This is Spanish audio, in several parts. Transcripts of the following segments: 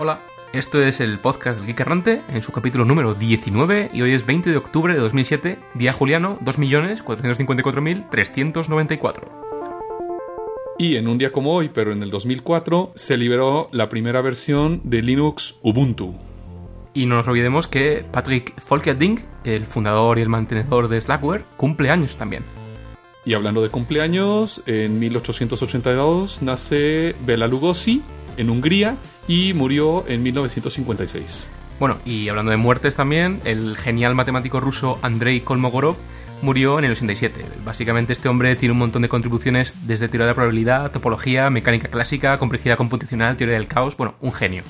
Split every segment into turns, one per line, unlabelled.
Hola, esto es el podcast del Geek Errante en su capítulo número 19 y hoy es 20 de octubre de 2007, día juliano 2.454.394.
Y en un día como hoy, pero en el 2004, se liberó la primera versión de Linux Ubuntu.
Y no nos olvidemos que Patrick Folkerding, el fundador y el mantenedor de Slackware, cumple años también.
Y hablando de cumpleaños, en 1882 nace Bela Lugosi en Hungría y murió en 1956.
Bueno, y hablando de muertes también, el genial matemático ruso Andrei Kolmogorov murió en el 87. Básicamente este hombre tiene un montón de contribuciones desde teoría de la probabilidad, topología, mecánica clásica, complejidad computacional, teoría del caos, bueno, un genio.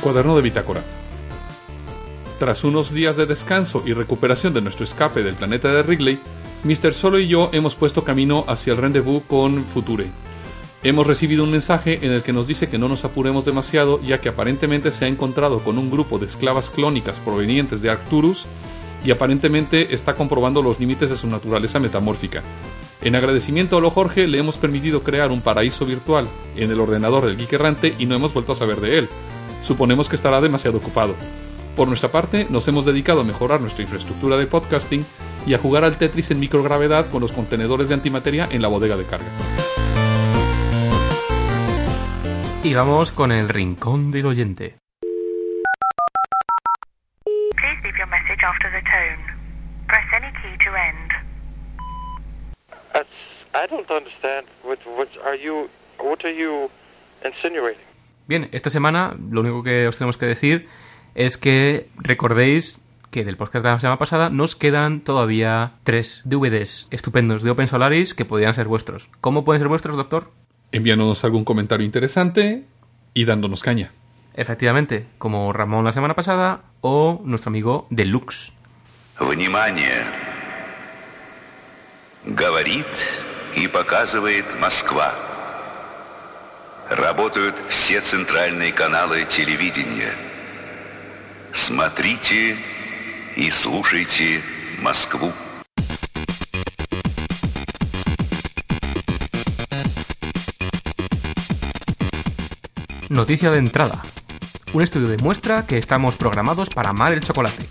Cuaderno de bitácora. Tras unos días de descanso y recuperación de nuestro escape del planeta de Wrigley, Mr. Solo y yo hemos puesto camino hacia el rendezvous con Future. Hemos recibido un mensaje en el que nos dice que no nos apuremos demasiado ya que aparentemente se ha encontrado con un grupo de esclavas clónicas provenientes de Arcturus y aparentemente está comprobando los límites de su naturaleza metamórfica. En agradecimiento a lo Jorge le hemos permitido crear un paraíso virtual en el ordenador del Geek Errante y no hemos vuelto a saber de él. Suponemos que estará demasiado ocupado. Por nuestra parte, nos hemos dedicado a mejorar nuestra infraestructura de podcasting y a jugar al Tetris en microgravedad con los contenedores de antimateria en la bodega de carga.
Y vamos con el rincón del oyente.
Please leave your message after the tone. Press any key to end.
That's, I don't understand. What, what are you? What are you insinuating?
Bien, esta semana lo único que os tenemos que decir es que recordéis que del podcast de la semana pasada nos quedan todavía tres DVDs estupendos de Open Solaris que podrían ser vuestros. ¿Cómo pueden ser vuestros, doctor?
Enviándonos algún comentario interesante y dándonos caña.
Efectivamente, como Ramón la semana pasada o nuestro amigo Deluxe.
Внимание! Говорит и показывает Москва. Работают все центральные каналы телевидения. Смотрите и слушайте Москву.
Noticia de entrada. Un estudio demuestra que estamos programados para amar el chocolate.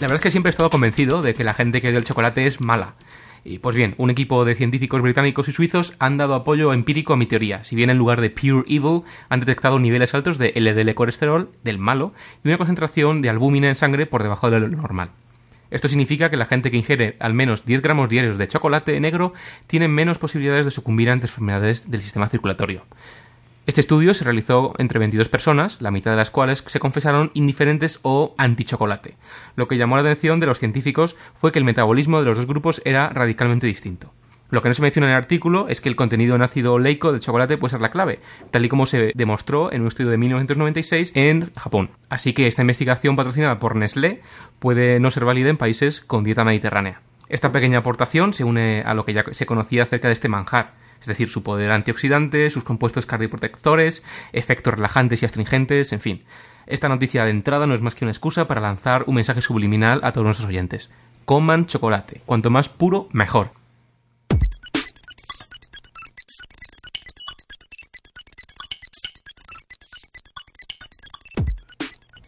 La verdad es que siempre he estado convencido de que la gente que odia el chocolate es mala. y pues bien, un equipo de científicos británicos y suizos han dado apoyo empírico a mi teoría. Si bien en lugar de pure evil han detectado niveles altos de LDL colesterol, del malo, y una concentración de albúmina en sangre por debajo de lo normal. Esto significa que la gente que ingiere al menos 10 gramos diarios de chocolate negro tiene menos posibilidades de sucumbir ante enfermedades del sistema circulatorio. Este estudio se realizó entre 22 personas, la mitad de las cuales se confesaron indiferentes o antichocolate. Lo que llamó la atención de los científicos fue que el metabolismo de los dos grupos era radicalmente distinto. Lo que no se menciona en el artículo es que el contenido en ácido oleico del chocolate puede ser la clave, tal y como se demostró en un estudio de 1996 en Japón. Así que esta investigación patrocinada por Nestlé puede no ser válida en países con dieta mediterránea. Esta pequeña aportación se une a lo que ya se conocía acerca de este manjar, es decir, su poder antioxidante, sus compuestos cardioprotectores, efectos relajantes y astringentes, en fin. Esta noticia de entrada no es más que una excusa para lanzar un mensaje subliminal a todos nuestros oyentes. Coman chocolate. Cuanto más puro, mejor.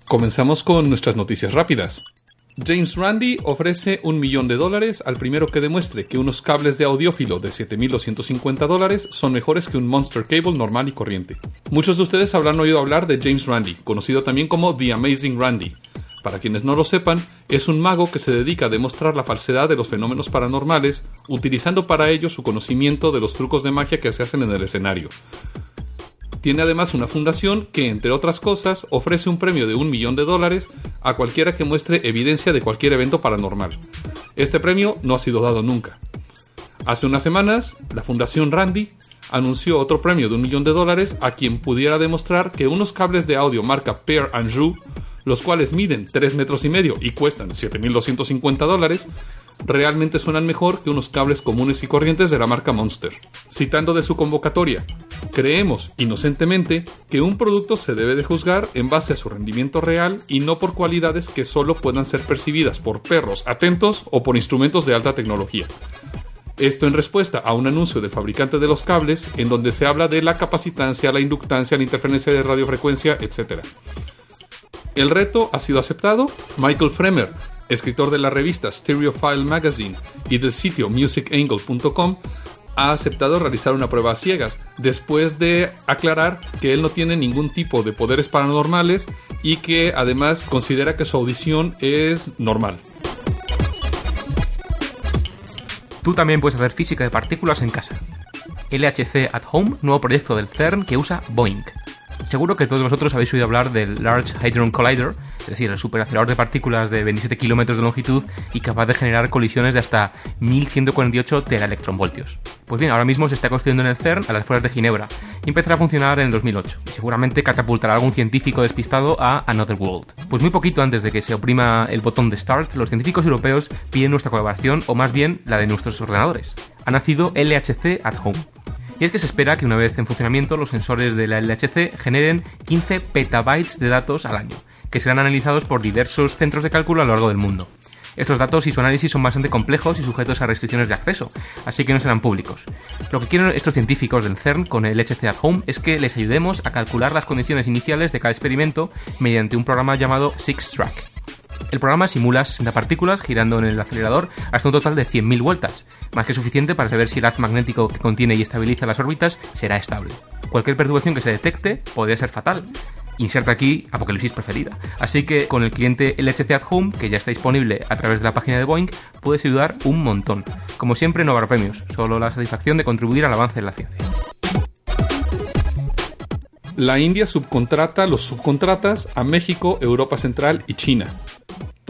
Comenzamos con nuestras noticias rápidas. James Randi ofrece un millón de dólares al primero que demuestre que unos cables de audiófilo de 7.250 dólares son mejores que un Monster Cable normal y corriente. Muchos de ustedes habrán oído hablar de James Randi, conocido también como The Amazing Randy. Para quienes no lo sepan, es un mago que se dedica a demostrar la falsedad de los fenómenos paranormales, utilizando para ello su conocimiento de los trucos de magia que se hacen en el escenario. Tiene además una fundación que, entre otras cosas, ofrece un premio de un millón de dólares a cualquiera que muestre evidencia de cualquier evento paranormal. Este premio no ha sido dado nunca. Hace unas semanas, la Fundación Randy anunció otro premio de un millón de dólares a quien pudiera demostrar que unos cables de audio marca Pair Anjou, los cuales miden 3 metros y medio y cuestan 7.250 dólares, realmente suenan mejor que unos cables comunes y corrientes de la marca Monster. Citando de su convocatoria, creemos inocentemente que un producto se debe de juzgar en base a su rendimiento real y no por cualidades que solo puedan ser percibidas por perros atentos o por instrumentos de alta tecnología. Esto en respuesta a un anuncio del fabricante de los cables en donde se habla de la capacitancia, la inductancia, la interferencia de radiofrecuencia, etc. El reto ha sido aceptado. Michael Fremer, escritor de la revista Stereophile Magazine y del sitio musicangle.com, ha aceptado realizar una prueba a ciegas, después de aclarar que él no tiene ningún tipo de poderes paranormales y que además considera que su audición es normal.
Tú también puedes hacer física de partículas en casa. LHC at Home, nuevo proyecto del CERN que usa Boeing. Seguro que todos vosotros habéis oído hablar del Large Hadron Collider, es decir, el superacelerador de partículas de 27 kilómetros de longitud y capaz de generar colisiones de hasta 1148 teraelectronvoltios. Pues bien, ahora mismo se está construyendo en el CERN a las afueras de Ginebra y empezará a funcionar en el 2008 y seguramente catapultará a algún científico despistado a Another World. Pues muy poquito antes de que se oprima el botón de Start, los científicos europeos piden nuestra colaboración o más bien la de nuestros ordenadores. Ha nacido LHC at Home y es que se espera que una vez en funcionamiento los sensores de la LHC generen 15 petabytes de datos al año, que serán analizados por diversos centros de cálculo a lo largo del mundo. Estos datos y su análisis son bastante complejos y sujetos a restricciones de acceso, así que no serán públicos. Lo que quieren estos científicos del CERN con el LHC at Home es que les ayudemos a calcular las condiciones iniciales de cada experimento mediante un programa llamado Six Track. El programa simula 60 partículas girando en el acelerador hasta un total de 100.000 vueltas, más que suficiente para saber si el haz magnético que contiene y estabiliza las órbitas será estable. Cualquier perturbación que se detecte podría ser fatal. Inserta aquí Apocalipsis preferida. Así que con el cliente LHC at Home, que ya está disponible a través de la página de Boeing, puedes ayudar un montón. Como siempre, no habrá premios, solo la satisfacción de contribuir al avance de la ciencia.
La India subcontrata los subcontratas a México, Europa Central y China.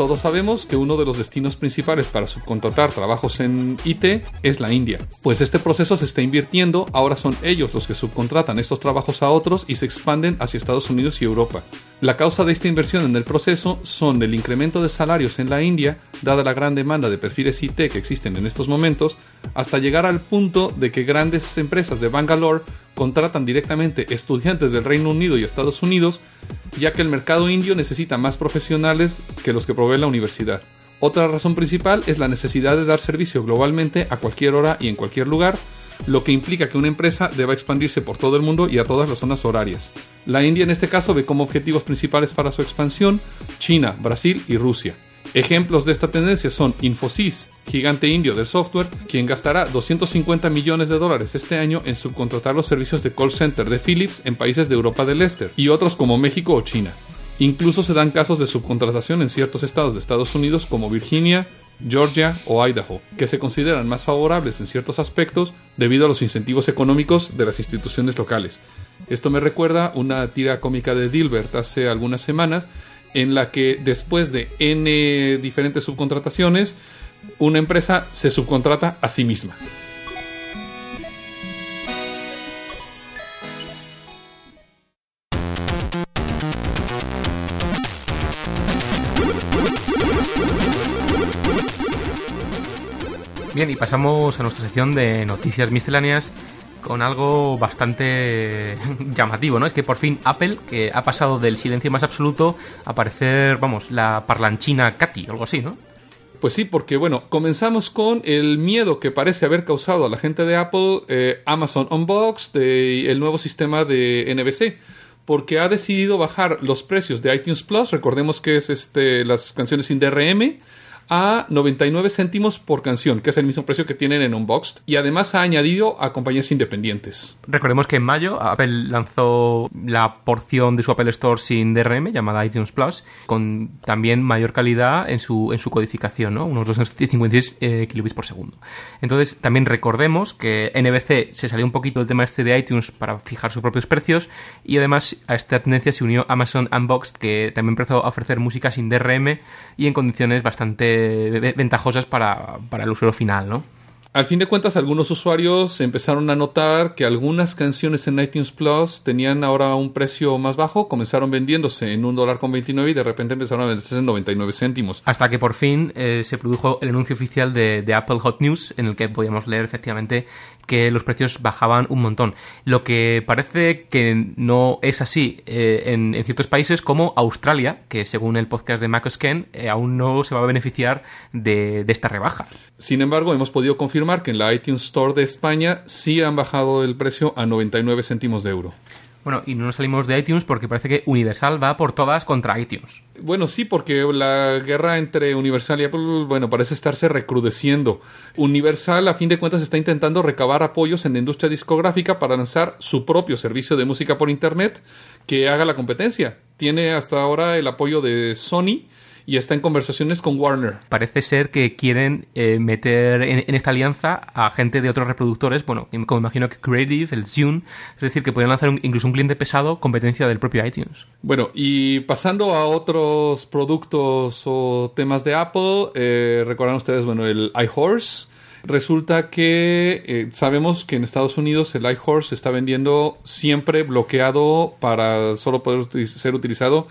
Todos sabemos que uno de los destinos principales para subcontratar trabajos en IT es la India, pues este proceso se está invirtiendo, ahora son ellos los que subcontratan estos trabajos a otros y se expanden hacia Estados Unidos y Europa. La causa de esta inversión en el proceso son el incremento de salarios en la India, dada la gran demanda de perfiles IT que existen en estos momentos, hasta llegar al punto de que grandes empresas de Bangalore contratan directamente estudiantes del Reino Unido y Estados Unidos, ya que el mercado indio necesita más profesionales que los que provee la universidad. Otra razón principal es la necesidad de dar servicio globalmente a cualquier hora y en cualquier lugar, lo que implica que una empresa deba expandirse por todo el mundo y a todas las zonas horarias. La India en este caso ve como objetivos principales para su expansión China, Brasil y Rusia. Ejemplos de esta tendencia son Infosys, gigante indio del software, quien gastará 250 millones de dólares este año en subcontratar los servicios de call center de Philips en países de Europa del Este, y otros como México o China. Incluso se dan casos de subcontratación en ciertos estados de Estados Unidos como Virginia, Georgia o Idaho, que se consideran más favorables en ciertos aspectos debido a los incentivos económicos de las instituciones locales. Esto me recuerda una tira cómica de Dilbert hace algunas semanas, en la que después de N diferentes subcontrataciones, una empresa se subcontrata a sí misma.
Bien, y pasamos a nuestra sección de noticias misceláneas con algo bastante llamativo, ¿no? Es que por fin Apple, que ha pasado del silencio más absoluto a parecer, vamos, la parlanchina Katy, algo así, ¿no?
Pues sí, porque bueno, comenzamos con el miedo que parece haber causado a la gente de Apple eh, Amazon Unboxed, el nuevo sistema de NBC porque ha decidido bajar los precios de iTunes Plus, recordemos que es este las canciones sin DRM, a 99 céntimos por canción, que es el mismo precio que tienen en Unboxed, y además ha añadido a compañías independientes.
Recordemos que en mayo Apple lanzó la porción de su Apple Store sin DRM llamada iTunes Plus, con también mayor calidad en su, en su codificación, ¿no? unos 256 eh, kilobits por segundo. Entonces, también recordemos que NBC se salió un poquito del tema este de iTunes para fijar sus propios precios, y además a esta tendencia se unió Amazon Unboxed, que también empezó a ofrecer música sin DRM y en condiciones bastante ventajosas para, para el usuario final, ¿no?
Al fin de cuentas, algunos usuarios empezaron a notar que algunas canciones en iTunes Plus tenían ahora un precio más bajo, comenzaron vendiéndose en un dólar con 29 y de repente empezaron a venderse en 99 céntimos.
Hasta que por fin eh, se produjo el anuncio oficial de, de, Apple Hot News, en el que podíamos leer efectivamente que los precios bajaban un montón. Lo que parece que no es así eh, en, ciertos países como Australia, que según el podcast de Mac eh, aún no se va a beneficiar de, de esta rebaja.
Sin embargo, hemos podido confirmar que en la iTunes Store de España sí han bajado el precio a 99 céntimos de euro.
Bueno, y no nos salimos de iTunes porque parece que Universal va por todas contra iTunes.
Bueno, sí, porque la guerra entre Universal y Apple, bueno, parece estarse recrudeciendo. Universal, a fin de cuentas, está intentando recabar apoyos en la industria discográfica para lanzar su propio servicio de música por Internet que haga la competencia. Tiene hasta ahora el apoyo de Sony y está en conversaciones con Warner.
Parece ser que quieren eh, meter en, en esta alianza a gente de otros reproductores, bueno, como imagino que Creative, el Zune, es decir, que podrían lanzar un- incluso un cliente pesado competencia del propio iTunes.
Bueno, y pasando a otros productos o temas de Apple, eh, recordarán ustedes, bueno, el iHorse. Resulta que eh, sabemos que en Estados Unidos el iHorse se está vendiendo siempre bloqueado para solo poder ser utilizado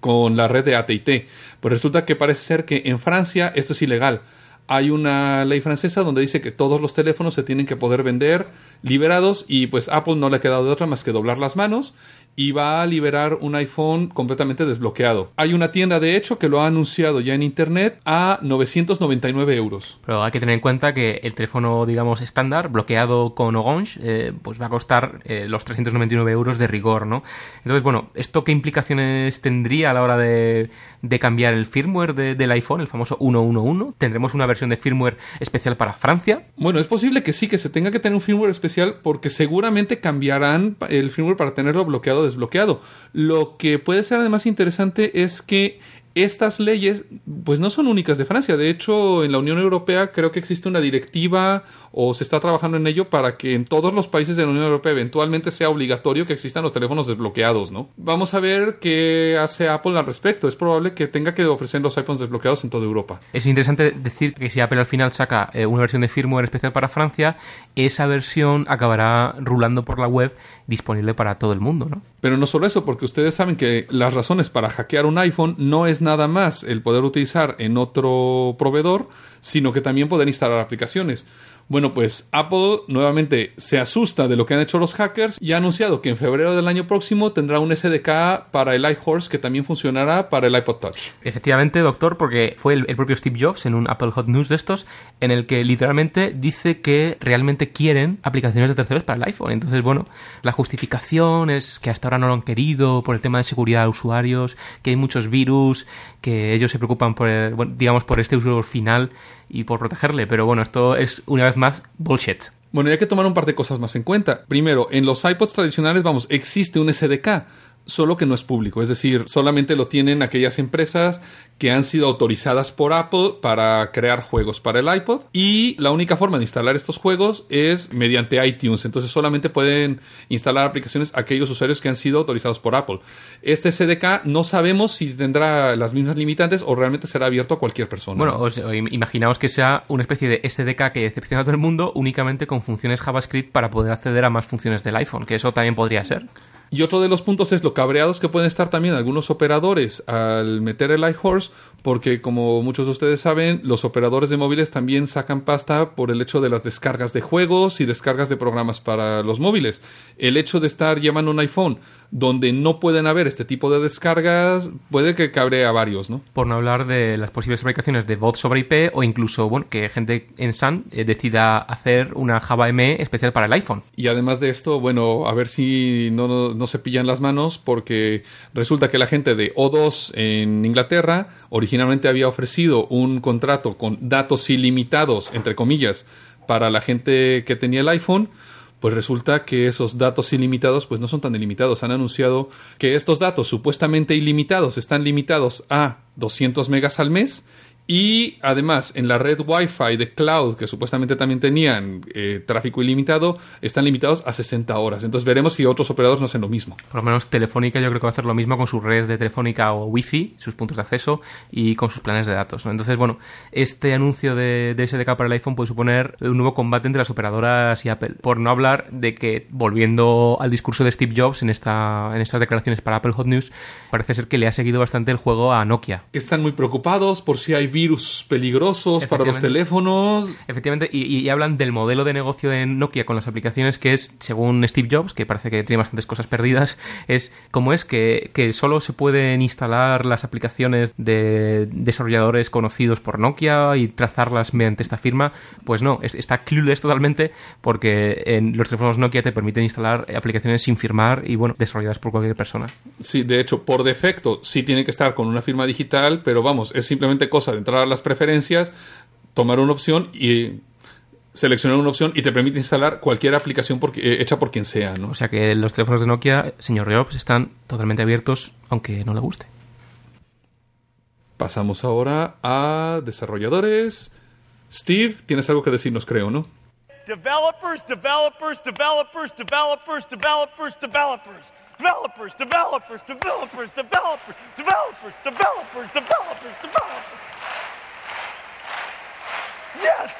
con la red de AT&T. Pues resulta que parece ser que en Francia esto es ilegal. Hay una ley francesa donde dice que todos los teléfonos se tienen que poder vender liberados y pues Apple no le ha quedado de otra más que doblar las manos y va a liberar un iPhone completamente desbloqueado. Hay una tienda de hecho que lo ha anunciado ya en internet a 999 euros.
Pero hay que tener en cuenta que el teléfono, digamos, estándar, bloqueado con Orange, eh, pues va a costar eh, los 399 euros de rigor, ¿no? Entonces, bueno, ¿esto qué implicaciones tendría a la hora de, de cambiar el firmware de- del iPhone, el famoso 111? ¿Tendremos una versión de firmware especial para Francia?
Bueno, es posible que sí, que se tenga que tener un firmware especial porque seguramente cambiarán el firmware para tenerlo bloqueado desbloqueado. Lo que puede ser además interesante es que estas leyes pues no son únicas de Francia. De hecho, en la Unión Europea creo que existe una directiva o se está trabajando en ello para que en todos los países de la Unión Europea eventualmente sea obligatorio que existan los teléfonos desbloqueados, ¿no? Vamos a ver qué hace Apple al respecto. Es probable que tenga que ofrecer los iPhones desbloqueados en toda Europa.
Es interesante decir que si Apple al final saca eh, una versión de firmware especial para Francia, esa versión acabará rulando por la web disponible para todo el mundo, ¿no?
Pero no solo eso, porque ustedes saben que las razones para hackear un iPhone no es nada más el poder utilizar en otro proveedor, sino que también poder instalar aplicaciones. Bueno, pues Apple nuevamente se asusta de lo que han hecho los hackers y ha anunciado que en febrero del año próximo tendrá un SDK para el iHorse que también funcionará para el iPod Touch.
Efectivamente, doctor, porque fue el, propio Steve Jobs en un Apple Hot News de estos, en el que literalmente dice que realmente quieren aplicaciones de terceros para el iPhone. Entonces, bueno, la justificación es que hasta ahora no lo han querido por el tema de seguridad de usuarios, que hay muchos virus, que ellos se preocupan por, el- bueno, digamos, por este usuario final y por protegerle. Pero bueno, esto es una vez más bullshit.
Bueno, hay que tomar un par de cosas más en cuenta. Primero, en los iPods tradicionales, vamos, existe un SDK, solo que no es público. Es decir, solamente lo tienen aquellas empresas que han sido autorizadas por Apple para crear juegos para el iPod. Y la única forma de instalar estos juegos es mediante iTunes. Entonces solamente pueden instalar aplicaciones aquellos usuarios que han sido autorizados por Apple. Este SDK no sabemos si tendrá las mismas limitantes o realmente será abierto a cualquier persona.
Bueno, os- im- imaginaos que sea una especie de SDK que decepciona a todo el mundo únicamente con funciones JavaScript para poder acceder a más funciones del iPhone, que eso también podría ser.
Y otro de los puntos es lo cabreados que pueden estar también algunos operadores al meter el iHorse, porque como muchos de ustedes saben, los operadores de móviles también sacan pasta por el hecho de las descargas de juegos y descargas de programas para los móviles. El hecho de estar llevando un iPhone donde no pueden haber este tipo de descargas puede que cabre a varios, ¿no?
Por no hablar de las posibles aplicaciones de voz sobre IP o incluso, bueno, que gente en Sun eh, decida hacer una Java ME especial para el iPhone.
Y además de esto, bueno, a ver si no, no, no se pillan las manos, porque resulta que la gente de O2 en Inglaterra originalmente había ofrecido un contrato con datos ilimitados, entre comillas, para la gente que tenía el iPhone. Pues resulta que esos datos ilimitados pues no son tan ilimitados. Han anunciado que estos datos supuestamente ilimitados están limitados a 200 megas al mes y además, en la red Wi-Fi de cloud, que supuestamente también tenían eh, tráfico ilimitado, están limitados a 60 horas. Entonces veremos si otros operadores no hacen lo mismo.
Por lo menos Telefónica yo creo que va a hacer lo mismo con su red de Telefónica o Wi-Fi, sus puntos de acceso y con sus planes de datos. ¿no? Entonces, bueno, este anuncio de, de SDK para el iPhone puede suponer un nuevo combate entre las operadoras y Apple. Por no hablar de que, volviendo al discurso de Steve Jobs en, esta, en estas declaraciones para Apple Hot News, parece ser que le ha seguido bastante el juego a Nokia.
Que están muy preocupados por si hay virus peligrosos para los teléfonos.
Efectivamente, y, y hablan del modelo de negocio de Nokia con las aplicaciones que es, según Steve Jobs, que parece que tiene bastantes cosas perdidas, es como es que, que solo se pueden instalar las aplicaciones de desarrolladores conocidos por Nokia y trazarlas mediante esta firma. Pues no, es- está clueless totalmente porque en los teléfonos Nokia te permiten instalar aplicaciones sin firmar y, bueno, desarrolladas por cualquier persona.
Sí, de hecho, por defecto sí tiene que estar con una firma digital, pero vamos, es simplemente cosa de entrar a las preferencias, tomar una opción y seleccionar una opción y te permite instalar cualquier aplicación por- eh, hecha por quien sea, ¿no?
O sea que los teléfonos de Nokia, señor Jobs, están totalmente abiertos, aunque no le guste.
Pasamos ahora a desarrolladores. Steve, tienes algo que decirnos, creo, ¿no?
Developers, developers, developers, developers, developers, developers. Developers, developers, developers, developers, developers, developers, developers, developers. Yes!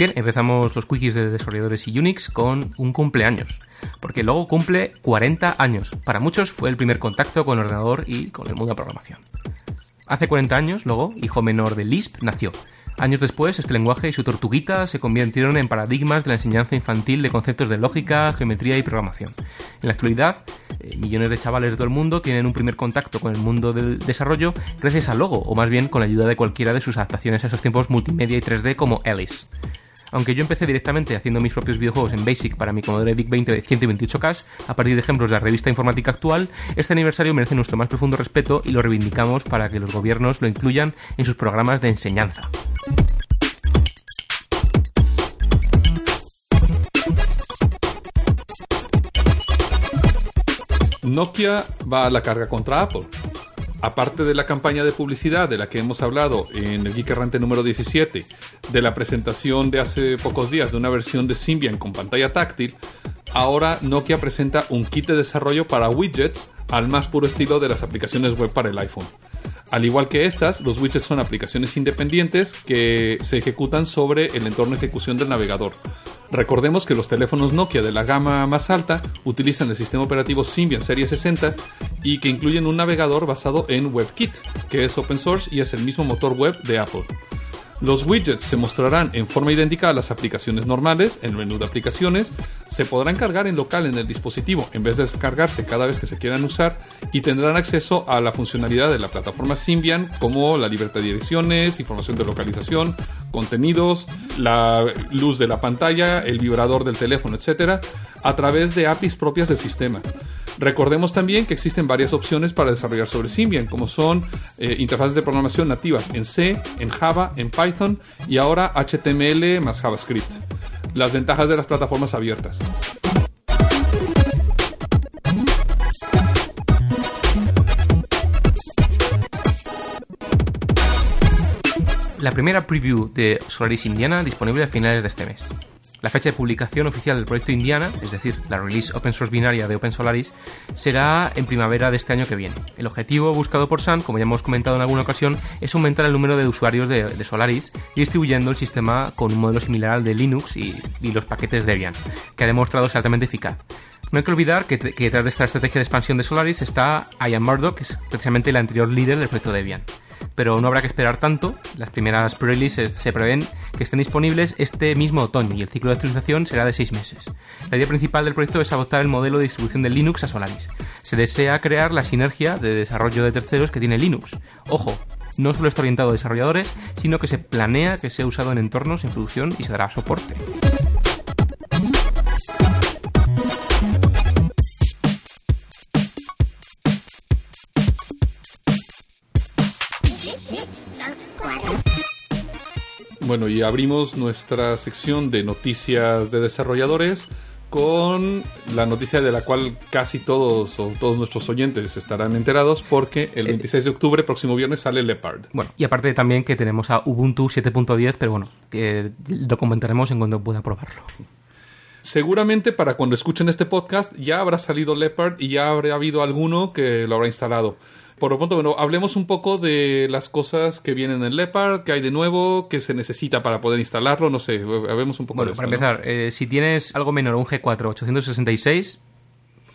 Bien, empezamos los quickies de desarrolladores y Unix con un cumpleaños. Porque luego cumple 40 años. Para muchos fue el primer contacto con el ordenador y con el mundo de la programación. Hace 40 años, luego, hijo menor de Lisp, nació. Años después, este lenguaje y su tortuguita se convirtieron en paradigmas de la enseñanza infantil de conceptos de lógica, geometría y programación. En la actualidad, eh, millones de chavales de todo el mundo tienen un primer contacto con el mundo del desarrollo gracias a Logo, o más bien con la ayuda de cualquiera de sus adaptaciones a esos tiempos multimedia y 3D como Alice. Aunque yo empecé directamente haciendo mis propios videojuegos en Basic para mi Commodore VIC 20 de 128K, a partir de ejemplos de la revista informática actual, este aniversario merece nuestro más profundo respeto y lo reivindicamos para que los gobiernos lo incluyan en sus programas de enseñanza.
Nokia va a la carga contra Apple. Aparte de la campaña de publicidad de la que hemos hablado en el Geek Errante número 17, de la presentación de hace pocos días de una versión de Symbian con pantalla táctil, ahora Nokia presenta un kit de desarrollo para widgets al más puro estilo de las aplicaciones web para el iPhone. Al igual que estas, los widgets son aplicaciones independientes que se ejecutan sobre el entorno de ejecución del navegador. Recordemos que los teléfonos Nokia de la gama más alta utilizan el sistema operativo Symbian Serie 60 y que incluyen un navegador basado en WebKit, que es open source y es el mismo motor web de Apple. Los widgets se mostrarán en forma idéntica a las aplicaciones normales en el menú de aplicaciones, se podrán cargar en local en el dispositivo en vez de descargarse cada vez que se quieran usar y tendrán acceso a la funcionalidad de la plataforma Symbian como la libertad de direcciones, información de localización, contenidos, la luz de la pantalla, el vibrador del teléfono, etc., a través de APIs propias del sistema. Recordemos también que existen varias opciones para desarrollar sobre Symbian, como son eh, interfaces de programación nativas en C, en Java, en Python y ahora HTML más JavaScript. Las ventajas de las plataformas abiertas.
La primera preview de Solaris Indiana disponible a finales de este mes. La fecha de publicación oficial del proyecto Indiana, es decir, la release open source binaria de Open Solaris, será en primavera de este año que viene. El objetivo buscado por Sun, como ya hemos comentado en alguna ocasión, es aumentar el número de usuarios de, de Solaris y distribuyendo el sistema con un modelo similar al de Linux y, los paquetes Debian, que ha demostrado ser altamente eficaz. No hay que olvidar que, que detrás de esta estrategia de expansión de Solaris está Ian Murdoch, que es precisamente el anterior líder del proyecto Debian pero no habrá que esperar tanto. Las primeras pre-releases se prevén que estén disponibles este mismo otoño y el ciclo de actualización será de 6 meses. La idea principal del proyecto es adoptar el modelo de distribución de Linux a Solaris. Se desea crear la sinergia de desarrollo de terceros que tiene Linux. Ojo, no solo está orientado a desarrolladores, sino que se planea que sea usado en entornos en producción y se dará soporte.
Bueno, y abrimos nuestra sección de noticias de desarrolladores con la noticia de la cual casi todos o todos nuestros oyentes estarán enterados porque el 26 de octubre, próximo viernes, sale Leopard.
Bueno, y aparte también que tenemos a Ubuntu 7.10, pero bueno, que lo comentaremos en cuando pueda probarlo.
Seguramente para cuando escuchen este podcast ya habrá salido Leopard y ya habrá habido alguno que lo habrá instalado. Por lo pronto, bueno, hablemos un poco de las cosas que vienen en Leopard, que hay de nuevo, que se necesita para poder instalarlo, no sé, hablemos un poco
Bueno,
de
para
esto, ¿no?
empezar, eh, si tienes algo menor un G4 866,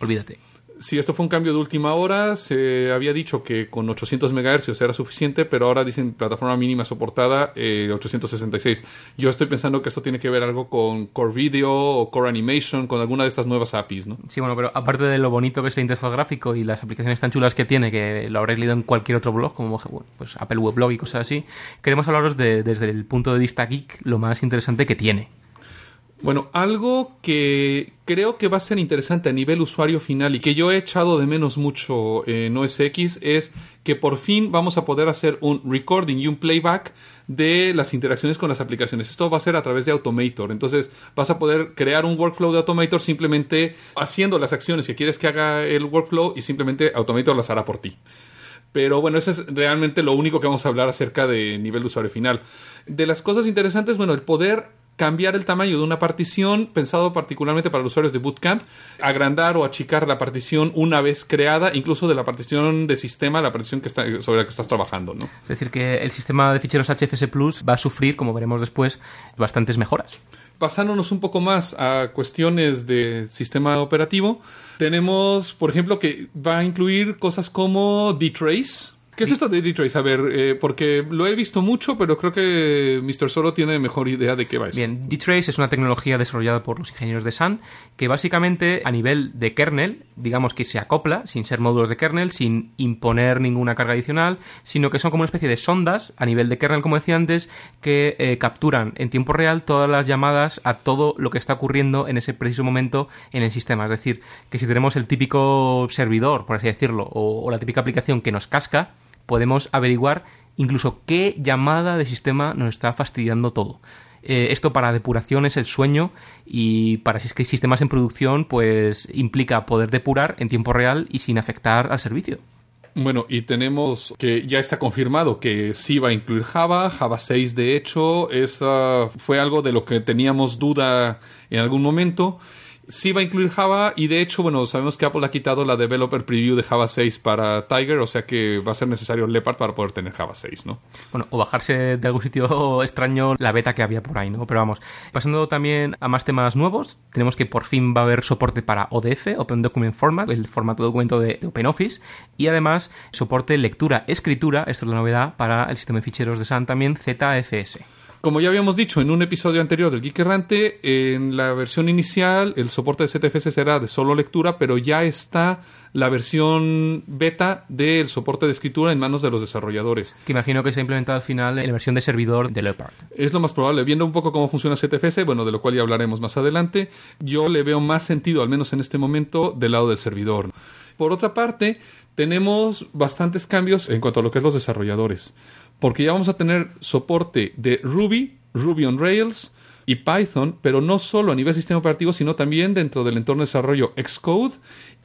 olvídate.
Sí, esto fue un cambio de última hora. Se había dicho que con 800 MHz era suficiente, pero ahora dicen plataforma mínima soportada eh, 866. Yo estoy pensando que esto tiene que ver algo con Core Video o Core Animation, con alguna de estas nuevas APIs, ¿no?
Sí, bueno, pero aparte de lo bonito que es el interfaz gráfico y las aplicaciones tan chulas que tiene, que lo habréis leído en cualquier otro blog, como pues Apple Weblog y cosas así, queremos hablaros de, desde el punto de vista geek lo más interesante que tiene.
Bueno, algo que creo que va a ser interesante a nivel usuario final y que yo he echado de menos mucho en OS X es que por fin vamos a poder hacer un recording y un playback de las interacciones con las aplicaciones. Esto va a ser a través de Automator. Entonces vas a poder crear un workflow de Automator simplemente haciendo las acciones que quieres que haga el workflow y simplemente Automator las hará por ti. Pero bueno, eso es realmente lo único que vamos a hablar acerca de nivel de usuario final. De las cosas interesantes, bueno, el poder cambiar el tamaño de una partición pensado particularmente para los usuarios de Bootcamp, agrandar o achicar la partición una vez creada, incluso de la partición de sistema, la partición que está, sobre la que estás trabajando, ¿no?
Es decir, que el sistema de ficheros HFS Plus va a sufrir, como veremos después, bastantes mejoras.
Pasándonos un poco más a cuestiones de sistema operativo, tenemos, por ejemplo, que va a incluir cosas como dtrace. ¿Qué es esto de dtrace? A ver, eh, porque lo he visto mucho, pero creo que Mr. Solo tiene mejor idea de qué va eso.
Bien, dtrace es una tecnología desarrollada por los ingenieros de Sun que básicamente a nivel de kernel, digamos que se acopla sin ser módulos de kernel, sin imponer ninguna carga adicional, sino que son como una especie de sondas a nivel de kernel, como decía antes, que eh, capturan en tiempo real todas las llamadas a todo lo que está ocurriendo en ese preciso momento en el sistema. Es decir, que si tenemos el típico servidor, por así decirlo, o, o la típica aplicación que nos casca, podemos averiguar incluso qué llamada de sistema nos está fastidiando todo. Eh, esto para depuración es el sueño y para si- sistemas en producción pues implica poder depurar en tiempo real y sin afectar al servicio.
Bueno, y tenemos que ya está confirmado que sí va a incluir Java, Java 6 de hecho, esa fue algo de lo que teníamos duda en algún momento. Sí va a incluir Java y de hecho, bueno, sabemos que Apple ha quitado la developer preview de Java 6 para Tiger, o sea que va a ser necesario Leopard para poder tener Java 6, ¿no?
Bueno, o bajarse de algún sitio extraño la beta que había por ahí, ¿no? Pero vamos, pasando también a más temas nuevos, tenemos que por fin va a haber soporte para ODF, Open Document Format, el formato de documento de, de OpenOffice, y además soporte lectura-escritura, esto es la novedad, para el sistema de ficheros de Sun también, ZFS.
Como ya habíamos dicho en un episodio anterior del Geek Errante, en la versión inicial el soporte de ZFS será de solo lectura, pero ya está la versión beta del soporte de escritura en manos de los desarrolladores.
Que imagino que se ha implementado al final en la versión de servidor de Leopard.
Es lo más probable. Viendo un poco cómo funciona ZFS, bueno, de lo cual ya hablaremos más adelante, yo le veo más sentido, al menos en este momento, del lado del servidor. Por otra parte, tenemos bastantes cambios en cuanto a lo que es los desarrolladores. Porque ya vamos a tener soporte de Ruby, Ruby on Rails y Python, pero no solo a nivel sistema operativo, sino también dentro del entorno de desarrollo Xcode.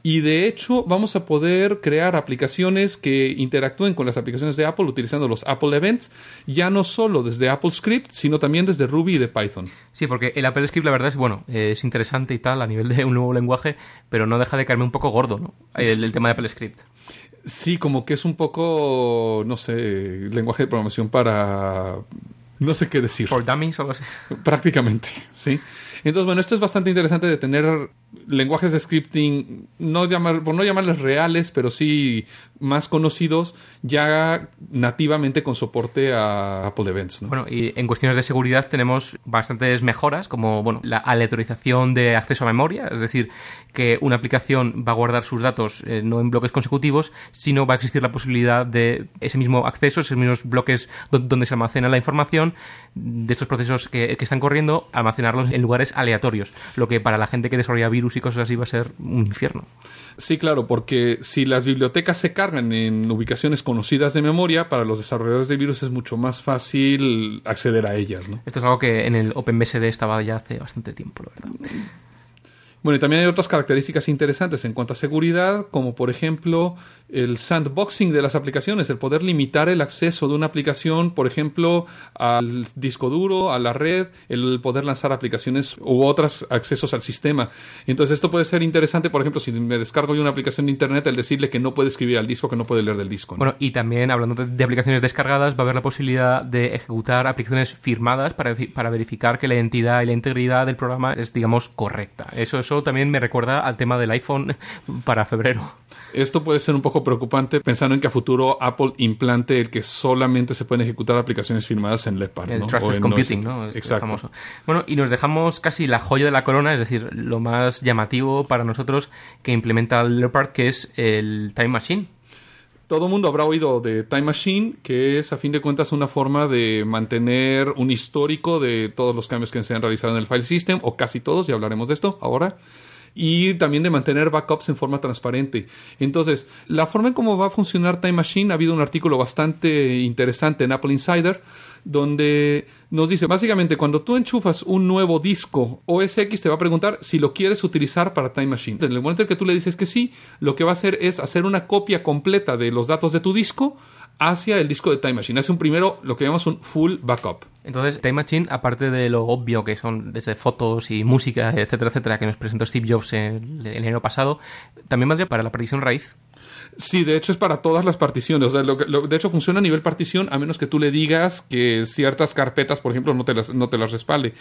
Y de hecho, vamos a poder crear aplicaciones que interactúen con las aplicaciones de Apple utilizando los Apple Events, ya no solo desde Apple Script, sino también desde Ruby y de Python.
Sí, porque el Apple Script la verdad es, bueno, es interesante y tal a nivel de un nuevo lenguaje, pero no deja de caerme un poco gordo, ¿no? El, el tema de Apple Script.
Sí, como que es un poco, no sé, lenguaje de programación para... No sé qué decir.
For Dummies o algo así.
Prácticamente, sí. Entonces, bueno, esto es bastante interesante de tener lenguajes de scripting, no llamar, por no llamarles reales, pero sí más conocidos, ya nativamente con soporte a Apple Events. ¿no?
Bueno, y en cuestiones de seguridad tenemos bastantes mejoras, como bueno, la aleatorización de acceso a memoria, es decir, que una aplicación va a guardar sus datos eh, no en bloques consecutivos, sino va a existir la posibilidad de ese mismo acceso, esos mismos bloques do- donde se almacena la información de estos procesos que, que están corriendo, almacenarlos en lugares aleatorios, lo que para la gente que desarrolla virus y cosas así va a ser un infierno.
Sí, claro, porque si las bibliotecas se cargan en ubicaciones conocidas de memoria, para los desarrolladores de virus es mucho más fácil acceder a ellas, ¿no?
Esto es algo que en el OpenBSD estaba ya hace bastante tiempo, la verdad.
Bueno, y también hay otras características interesantes en cuanto a seguridad, como por ejemplo el sandboxing de las aplicaciones, el poder limitar el acceso de una aplicación, por ejemplo, al disco duro, a la red, el poder lanzar aplicaciones u otros accesos al sistema. Entonces, esto puede ser interesante, por ejemplo, si me descargo yo una aplicación de internet, el decirle que no puede escribir al disco, que no puede leer del disco. ¿no?
Bueno, y también hablando de, aplicaciones descargadas, va a haber la posibilidad de ejecutar aplicaciones firmadas para, para verificar que la identidad y la integridad del programa es, digamos, correcta. Eso, eso también me recuerda al tema del iPhone para febrero.
Esto puede ser un poco preocupante pensando en que a futuro Apple implante el que solamente se pueden ejecutar aplicaciones firmadas en Leopard.
El
¿no?
Trusted Computing. ¿no? Este
Exacto.
famoso. Bueno, y nos dejamos casi la joya de la corona, es decir, lo más llamativo para nosotros que implementa Leopard, que es el Time Machine.
Todo el mundo habrá oído de Time Machine, que es a fin de cuentas una forma de mantener un histórico de todos los cambios que se han realizado en el file system, o casi todos, ya hablaremos de esto ahora. Y también de mantener backups en forma transparente. Entonces, la forma en cómo va a funcionar Time Machine, ha habido un artículo bastante interesante en Apple Insider, donde nos dice, básicamente, cuando tú enchufas un nuevo disco, OS X te va a preguntar si lo quieres utilizar para Time Machine. En el momento en que tú le dices que sí, lo que va a hacer es hacer una copia completa de los datos de tu disco hacia el disco de Time Machine. Hace un primero, lo que llamamos un full backup.
Entonces, Time Machine, aparte de lo obvio que son desde fotos y música, etcétera, etcétera, que nos presentó Steve Jobs el, enero pasado, también valdría para la partición raíz.
Sí, de hecho es para todas las particiones. De hecho funciona a nivel partición a menos que tú le digas que ciertas carpetas, por ejemplo, no te las, no te las respalde.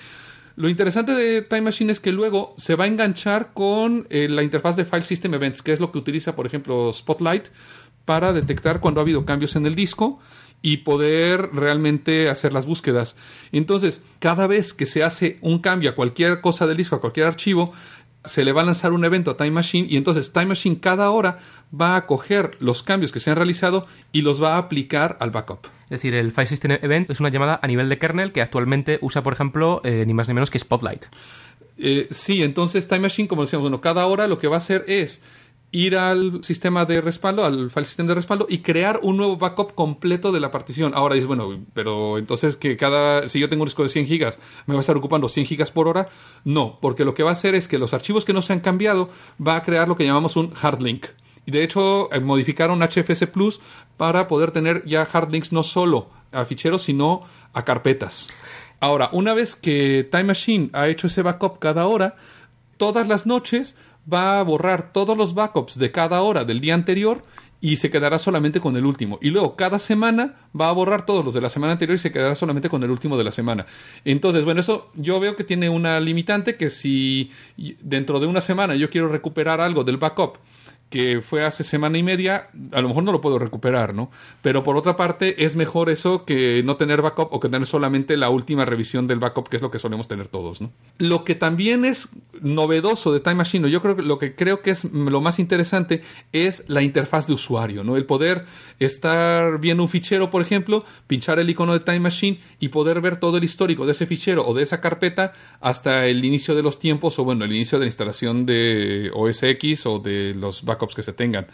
Lo interesante de Time Machine es que luego se va a enganchar con eh, la interfaz de File System Events, que es lo que utiliza, por ejemplo, Spotlight para detectar cuando ha habido cambios en el disco y poder realmente hacer las búsquedas. Entonces, cada vez que se hace un cambio a cualquier cosa del disco, a cualquier archivo, se le va a lanzar un evento a Time Machine y entonces Time Machine cada hora va a coger los cambios que se han realizado y los va a aplicar al backup.
Es decir, el File System Event es una llamada a nivel de kernel que actualmente usa, por ejemplo, eh, ni más ni menos que Spotlight.
Eh, sí, entonces Time Machine, como decíamos, bueno, cada hora lo que va a hacer es ir al sistema de respaldo, al file system de respaldo y crear un nuevo backup completo de la partición. Ahora dices, bueno, pero entonces que cada, si yo tengo un disco de 100 gigas, me va a estar ocupando 100 gigas por hora. No, porque lo que va a hacer es que los archivos que no se han cambiado va a crear lo que llamamos un hard link. Y de hecho, eh, modificaron HFS Plus para poder tener ya hard links no solo a ficheros, sino a carpetas. Ahora, una vez que Time Machine ha hecho ese backup cada hora, todas las noches va a borrar todos los backups de cada hora del día anterior y se quedará solamente con el último. Y luego cada semana va a borrar todos los de la semana anterior y se quedará solamente con el último de la semana. Entonces, bueno, eso yo veo que tiene una limitante que si dentro de una semana yo quiero recuperar algo del backup que fue hace semana y media, a lo mejor no lo puedo recuperar, ¿no? Pero por otra parte, es mejor eso que no tener backup o que tener solamente la última revisión del backup, que es lo que solemos tener todos, ¿no? Lo que también es novedoso de Time Machine, yo creo que lo que creo que es lo más interesante es la interfaz de usuario, ¿no? El poder estar viendo un fichero, por ejemplo, pinchar el icono de Time Machine y poder ver todo el histórico de ese fichero o de esa carpeta hasta el inicio de los tiempos o bueno, el inicio de la instalación de OS X o de los que se tengan.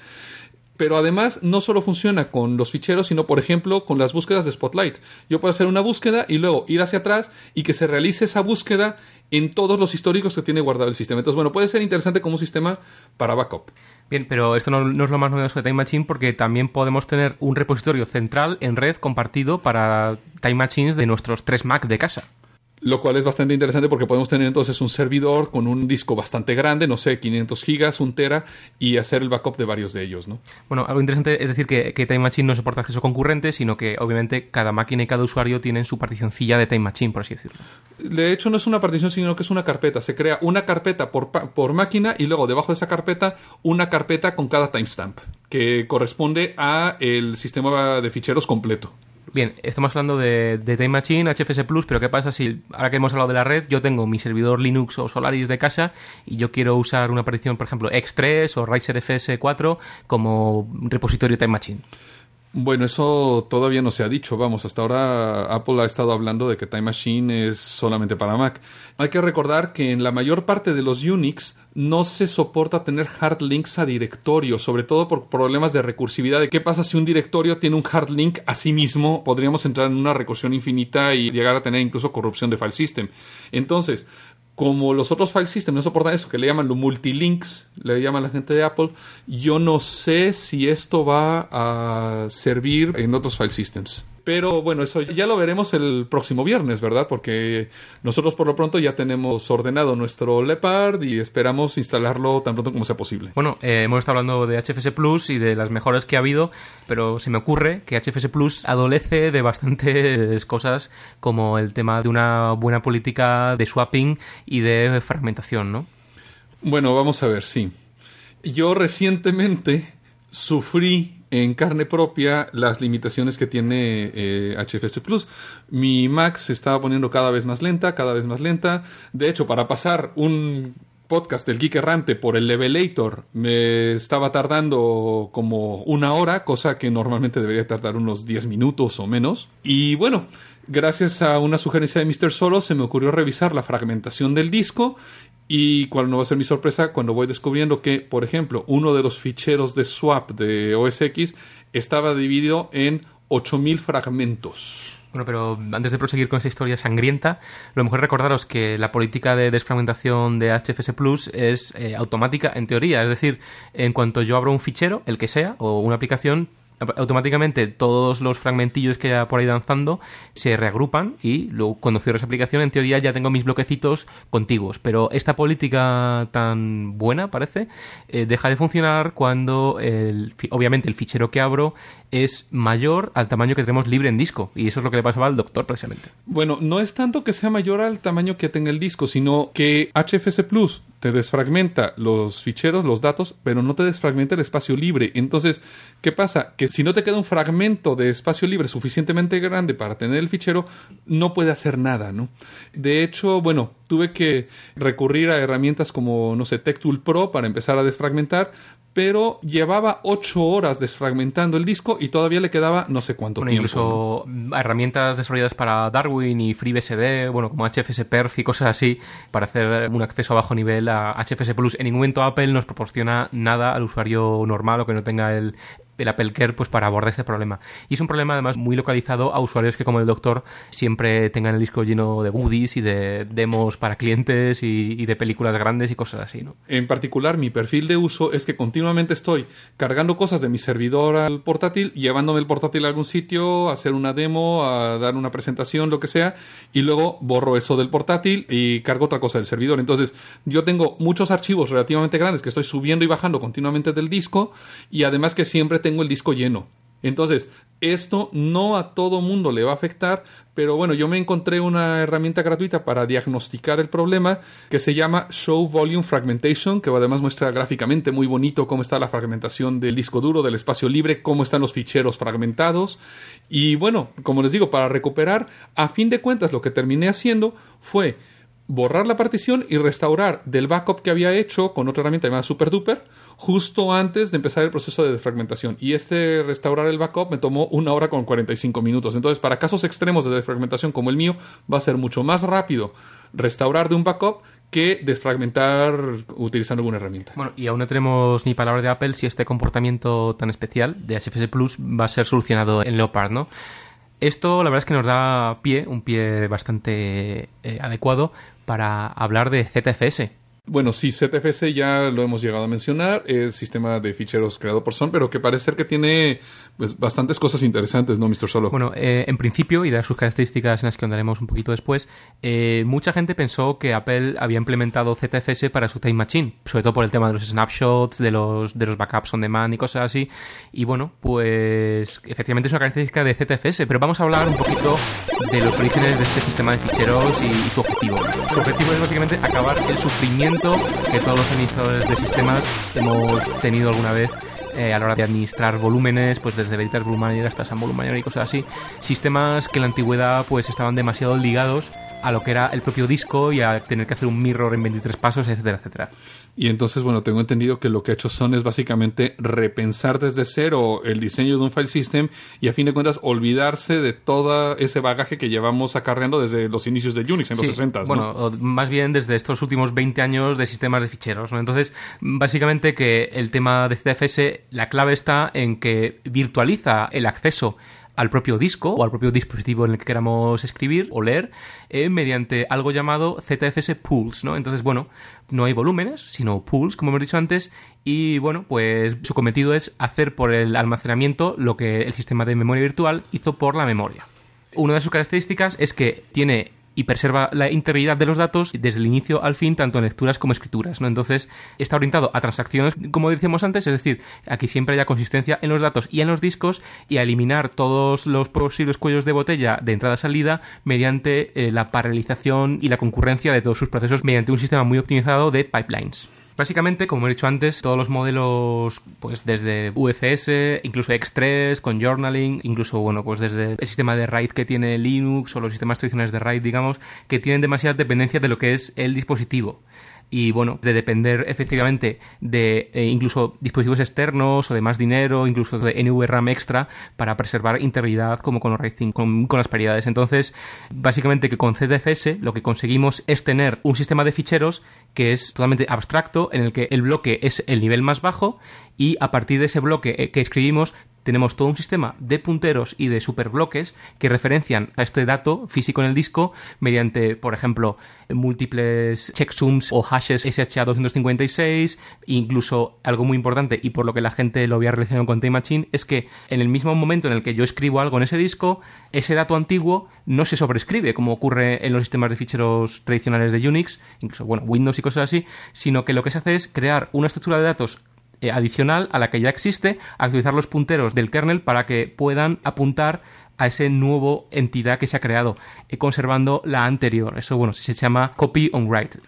Pero además no solo funciona con los ficheros, sino por ejemplo con las búsquedas de Spotlight. Yo puedo hacer una búsqueda y luego ir hacia atrás y que se realice esa búsqueda en todos los históricos que tiene guardado el sistema. Entonces, bueno, puede ser interesante como un sistema para backup.
Bien, pero esto no, no es lo más novedoso de Time Machine porque también podemos tener un repositorio central en red compartido para Time Machines de nuestros tres Mac de casa.
Lo cual es bastante interesante porque podemos tener entonces un servidor con un disco bastante grande, no sé, 500 gigas, un tera, y hacer el backup de varios de ellos, ¿no?
Bueno, algo interesante es decir que, que Time Machine no soporta acceso concurrente, sino que obviamente cada máquina y cada usuario tienen su particioncilla de Time Machine, por así decirlo.
De hecho, no es una partición, sino que es una carpeta. Se crea una carpeta por, por máquina y luego debajo de esa carpeta una carpeta con cada timestamp, que corresponde a el sistema de ficheros completo.
Bien, estamos hablando de, Time Machine, HFS Plus, pero ¿qué pasa si, ahora que hemos hablado de la red, yo tengo mi servidor Linux o Solaris de casa y yo quiero usar una partición, por ejemplo, X3 o Riser FS4 como repositorio Time Machine?
Bueno, eso todavía no se ha dicho. Vamos, hasta ahora Apple ha estado hablando de que Time Machine es solamente para Mac. Hay que recordar que en la mayor parte de los Unix no se soporta tener hard links a directorios, sobre todo por problemas de recursividad. ¿De qué pasa si un directorio tiene un hard link a sí mismo? Podríamos entrar en una recursión infinita y llegar a tener incluso corrupción de file system. Entonces, como los otros file systems no soportan eso, que le llaman lo multilinks, le llaman la gente de Apple, yo no sé si esto va a servir en otros file systems. Pero bueno, eso ya lo veremos el próximo viernes, ¿verdad? Porque nosotros por lo pronto ya tenemos ordenado nuestro Leopard y esperamos instalarlo tan pronto como sea posible.
Bueno, eh, hemos estado hablando de HFS Plus y de las mejoras que ha habido, pero se me ocurre que HFS Plus adolece de bastantes cosas como el tema de una buena política de swapping y de fragmentación, ¿no?
Bueno, vamos a ver, sí. Yo recientemente sufrí en carne propia las limitaciones que tiene eh, HFS Plus. Mi Mac se estaba poniendo cada vez más lenta, cada vez más lenta. De hecho, para pasar un podcast del Geek Errante por el Levelator me estaba tardando como una hora, cosa que normalmente debería tardar unos 10 minutos o menos. Y bueno, gracias a una sugerencia de Mr. Solo se me ocurrió revisar la fragmentación del disco y cuál no va a ser mi sorpresa cuando voy descubriendo que, por ejemplo, uno de los ficheros de swap de OS X estaba dividido en 8000 fragmentos.
Bueno, pero antes de proseguir con esa historia sangrienta, lo mejor recordaros que la política de desfragmentación de HFS Plus es eh, automática en teoría. Es decir, en cuanto yo abro un fichero, el que sea, o una aplicación, automáticamente todos los fragmentillos que haya por ahí danzando se reagrupan y luego cuando cierro esa aplicación en teoría ya tengo mis bloquecitos contiguos. Pero esta política tan buena parece eh, deja de funcionar cuando el, obviamente el fichero que abro es mayor al tamaño que tenemos libre en disco y eso es lo que le pasaba al doctor precisamente
Bueno, no es tanto que sea mayor al tamaño que tenga el disco, sino que HFS Plus te desfragmenta los ficheros, los datos, pero no te desfragmenta el espacio libre. Entonces, ¿qué pasa? Que si no te queda un fragmento de espacio libre suficientemente grande para tener el fichero, no puede hacer nada, ¿no? De hecho, bueno, tuve que recurrir a herramientas como, no sé, TechTool Pro para empezar a desfragmentar, pero llevaba ocho horas desfragmentando el disco y todavía le quedaba no sé cuánto
bueno,
tiempo.
incluso herramientas desarrolladas para Darwin y FreeBSD, bueno, como HFS Perf y cosas así, para hacer un acceso a bajo nivel a HFS Plus. En ningún momento Apple nos proporciona nada al usuario normal o que no tenga el, el Apple Care pues para abordar este problema. Y es un problema además muy localizado a usuarios que como el doctor siempre tengan el disco lleno de goodies y de demos para clientes y, y de películas grandes y cosas así, ¿no?
En particular, mi perfil de uso es que continuamente estoy cargando cosas de mi servidor al portátil, llevándome el portátil a algún sitio, a hacer una demo, a dar una presentación, lo que sea, y luego borro eso del portátil y cargo otra cosa del servidor. Entonces, yo tengo muchos archivos relativamente grandes que estoy subiendo y bajando continuamente del disco, y además que siempre tengo el disco lleno. Entonces, esto no a todo mundo le va a afectar, pero bueno, yo me encontré una herramienta gratuita para diagnosticar el problema que se llama Show Volume Fragmentation, que además muestra gráficamente muy bonito cómo está la fragmentación del disco duro, del espacio libre, cómo están los ficheros fragmentados. Y bueno, como les digo, para recuperar, a fin de cuentas, lo que terminé haciendo fue borrar la partición y restaurar del backup que había hecho con otra herramienta llamada SuperDuper justo antes de empezar el proceso de desfragmentación. Y este restaurar el backup me tomó una hora con 45 minutos. Entonces, para casos extremos de desfragmentación como el mío, va a ser mucho más rápido restaurar de un backup que desfragmentar utilizando alguna herramienta.
Bueno, y aún no tenemos ni palabra de Apple si este comportamiento tan especial de HFS Plus va a ser solucionado en Leopard, ¿no? Esto la verdad es que nos da pie, un pie bastante eh, adecuado para hablar de ZFS.
Bueno, sí, ZFS ya lo hemos llegado a mencionar, es sistema de ficheros creado por Son, pero que parece ser que tiene pues, bastantes cosas interesantes, ¿no, Mr. Solo?
Bueno, eh, en principio, y de sus características en las que andaremos un poquito después, eh, mucha gente pensó que Apple había implementado ZFS para su Time Machine, sobre todo por el tema de los snapshots, de los, de los backups on demand y cosas así. Y bueno, pues efectivamente es una característica de ZFS, pero vamos a hablar un poquito de los orígenes de este sistema de ficheros y, y su objetivo. Su objetivo es básicamente acabar el sufrimiento que todos los administradores de sistemas hemos tenido alguna vez eh, a la hora de administrar volúmenes, pues desde Veritas Blue hasta Volume Manager y cosas así. Sistemas que en la antigüedad pues estaban demasiado ligados a lo que era el propio disco y a tener que hacer un mirror en 23 pasos, etcétera, etcétera.
Y entonces, bueno, tengo entendido que lo que ha hecho Son es básicamente repensar desde cero el diseño de un file system y a fin de cuentas olvidarse de todo ese bagaje que llevamos acarreando desde los inicios de Unix en los
Sí,
60. ¿no?
Bueno, más bien desde estos últimos 20 años de sistemas de ficheros. ¿no? Entonces, básicamente que el tema de CFS, la clave está en que virtualiza el acceso al propio disco o al propio dispositivo en el que queramos escribir o leer eh, mediante algo llamado ZFS Pools, ¿no? Entonces, bueno, no hay volúmenes, sino pools, como hemos dicho antes, y bueno, pues su cometido es hacer por el almacenamiento lo que el sistema de memoria virtual hizo por la memoria. Una de sus características es que tiene y preserva la integridad de los datos desde el inicio al fin, tanto en lecturas como escrituras. ¿no? Entonces, está orientado a transacciones, como decíamos antes, es decir, aquí siempre haya consistencia en los datos y en los discos y a eliminar todos los posibles cuellos de botella de entrada-salida mediante eh, la paralización y la concurrencia de todos sus procesos mediante un sistema muy optimizado de pipelines. Básicamente, como he dicho antes, todos los modelos, pues desde UFS, incluso X3, con journaling, incluso, bueno, pues desde el sistema de RAID que tiene Linux o los sistemas tradicionales de RAID, digamos, que tienen demasiada dependencia de lo que es el dispositivo y bueno, de depender efectivamente de eh, incluso dispositivos externos o de más dinero, incluso de NVRAM extra para preservar integridad como con RAID 5, con, con, las paridades. Entonces, básicamente que con ZFS lo que conseguimos es tener un sistema de ficheros que es totalmente abstracto en el que el bloque es el nivel más bajo y a partir de ese bloque eh, que escribimos tenemos todo un sistema de punteros y de superbloques que referencian a este dato físico en el disco mediante, por ejemplo, múltiples checksums o hashes SHA-256, incluso algo muy importante y por lo que la gente lo había relacionado con Time Machine es que en el mismo momento en el que yo escribo algo en ese disco, ese dato antiguo no se sobrescribe como ocurre en los sistemas de ficheros tradicionales de Unix, incluso bueno, Windows y cosas así, sino que lo que se hace es crear una estructura de datos eh, adicional a la que ya existe, actualizar los punteros del kernel para que puedan apuntar a ese nuevo entidad que se ha creado, eh, conservando la anterior. Eso, bueno, se llama copy on write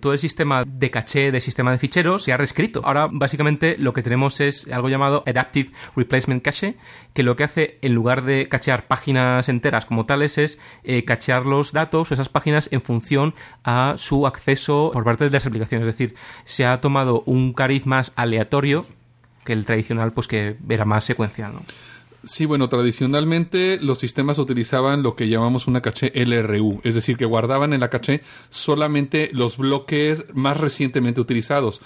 todo el sistema de caché de sistema de ficheros se ha reescrito. Ahora básicamente lo que tenemos es algo llamado Adaptive Replacement Cache, que lo que hace en lugar de cachear páginas enteras como tales es eh, cachear los datos o esas páginas en función a su acceso por parte de las aplicaciones. Es decir, se ha tomado un cariz más aleatorio que el tradicional, pues que era más secuencial. ¿no?
Sí, bueno, tradicionalmente los sistemas utilizaban lo que llamamos una caché LRU, es decir, que guardaban en la caché solamente los bloques más recientemente utilizados.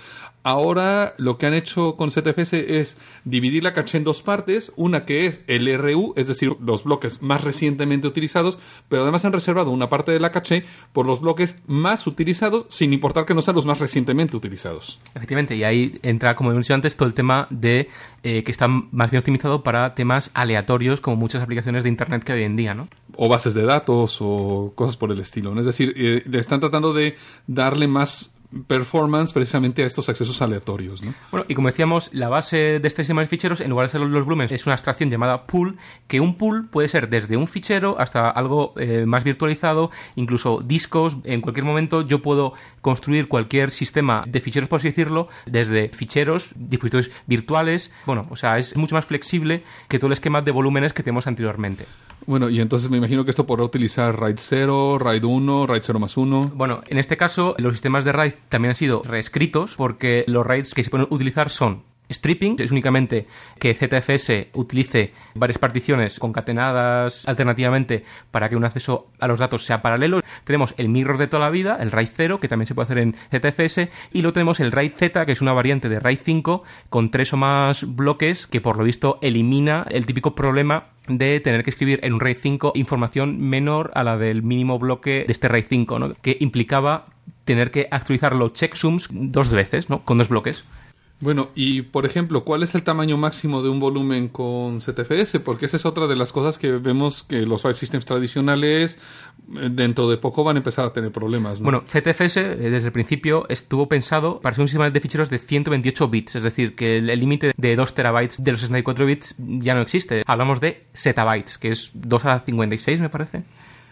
Ahora lo que han hecho con ZFS es dividir la caché en dos partes, una que es LRU, es decir, los bloques más recientemente utilizados, pero además han reservado una parte de la caché por los bloques más utilizados, sin importar que no sean los más recientemente utilizados.
Efectivamente, y ahí entra, como he mencionado antes, todo el tema de eh, que está más bien optimizado para temas aleatorios, como muchas aplicaciones de Internet que hay hoy en día, ¿no?
O bases de datos o cosas por el estilo. ¿no? Es decir, eh, están tratando de darle más performance precisamente a estos accesos aleatorios. ¿no?
Bueno, y como decíamos, la base de este sistema de ficheros, en lugar de ser los volúmenes, es una abstracción llamada pool, que un pool puede ser desde un fichero hasta algo eh, más virtualizado, incluso discos. En cualquier momento yo puedo construir cualquier sistema de ficheros, por así decirlo, desde ficheros, dispositivos virtuales. Bueno, o sea, es mucho más flexible que todo el esquema de volúmenes que tenemos anteriormente.
Bueno, y entonces me imagino que esto podrá utilizar RAID 0, RAID 1, RAID 0 más 1.
Bueno, en este caso, los sistemas de RAID también han sido reescritos porque los RAIDs que se pueden utilizar son stripping, es únicamente que ZFS utilice varias particiones concatenadas alternativamente para que un acceso a los datos sea paralelo. Tenemos el mirror de toda la vida, el RAID 0, que también se puede hacer en ZFS, y luego tenemos el RAID Z, que es una variante de RAID 5 con tres o más bloques que por lo visto elimina el típico problema de tener que escribir en un RAID 5 información menor a la del mínimo bloque de este RAID 5, ¿no? que implicaba tener que actualizar los checksums dos veces, ¿no? con dos bloques.
Bueno, y por ejemplo, ¿cuál es el tamaño máximo de un volumen con ZFS? Porque esa es otra de las cosas que vemos que los file systems tradicionales eh, dentro de poco van a empezar a tener problemas. ¿no?
Bueno, ZFS eh, desde el principio estuvo pensado para ser un sistema de ficheros de 128 bits, es decir, que el límite de 2 terabytes de los 64 bits ya no existe. Hablamos de zettabytes, que es 2 a 56 me parece.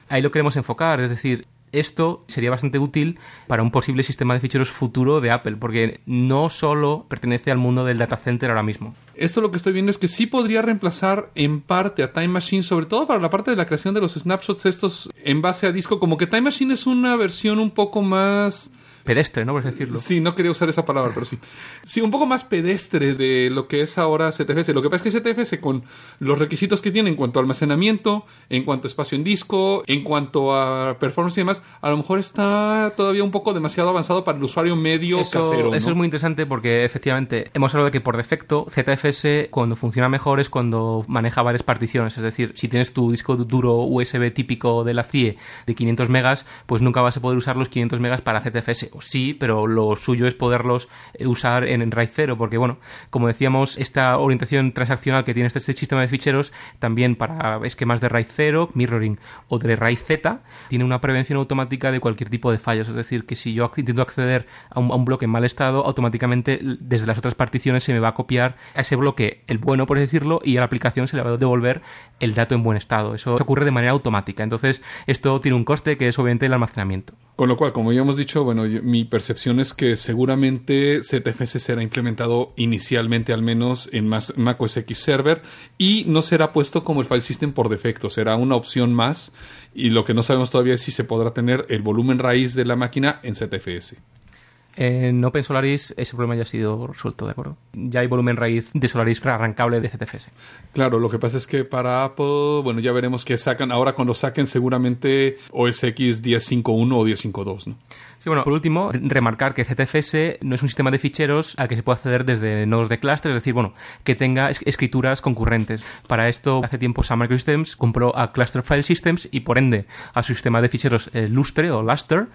Ahí lo queremos enfocar, es decir, esto sería bastante útil para un posible sistema de ficheros futuro de Apple, porque no solo pertenece al mundo del data center ahora mismo.
Esto lo que estoy viendo es que sí podría reemplazar en parte a Time Machine, sobre todo para la parte de la creación de los snapshots estos en base a disco, como que Time Machine es una versión un poco más
pedestre, ¿no? Por decirlo.
Sí, no quería usar esa palabra, pero sí. Sí, un poco más pedestre de lo que es ahora ZFS. Lo que pasa es que ZFS con los requisitos que tiene en cuanto a almacenamiento, en cuanto a espacio en disco, en cuanto a performance y demás, a lo mejor está todavía un poco demasiado avanzado para el usuario medio
Eso,
casero. ¿no?
eso es muy interesante porque efectivamente hemos hablado de que por defecto ZFS cuando funciona mejor es cuando maneja varias particiones. Es decir, si tienes tu disco duro USB típico de la CIE de 500 megas, pues nunca vas a poder usar los 500 megas para ZFS. O sí, pero lo suyo es poderlos eh, usar en, en RAID 0 porque, bueno, como decíamos, esta orientación transaccional que tiene este, este sistema de ficheros también para esquemas de RAID 0, mirroring o de RAID Z, tiene una prevención automática de cualquier tipo de fallos. Es decir, que si yo intento acceder a un, a un bloque en mal estado, automáticamente desde las otras particiones se me va a copiar a ese bloque el bueno, por decirlo, y a la aplicación se le va a devolver el dato en buen estado. Eso ocurre de manera automática. Entonces, esto tiene un coste que es obviamente el almacenamiento.
Con lo cual, como ya hemos dicho, bueno, mi percepción es que seguramente ZFS será implementado inicialmente al menos en más Mac OS X Server y no será puesto como el file system por defecto, será una opción más y lo que no sabemos todavía es si se podrá tener el volumen raíz de la máquina en ZFS.
En Open Solaris ese problema ya ha sido resuelto, ¿de acuerdo? Ya hay volumen raíz de Solaris arrancable de ZFS.
Claro, lo que pasa es que para Apple, bueno, ya veremos qué sacan. Ahora cuando saquen seguramente OS X 10.5.1 o 10.5.2, ¿no?
Sí, bueno, por último, remarcar que ZFS no es un sistema de ficheros al que se puede acceder desde nodos de clúster, es decir, bueno, que tenga es- escrituras concurrentes. Para esto, hace tiempo Sun Microsystems compró a Cluster File Systems y por ende a su sistema de ficheros eh, Lustre o Luster,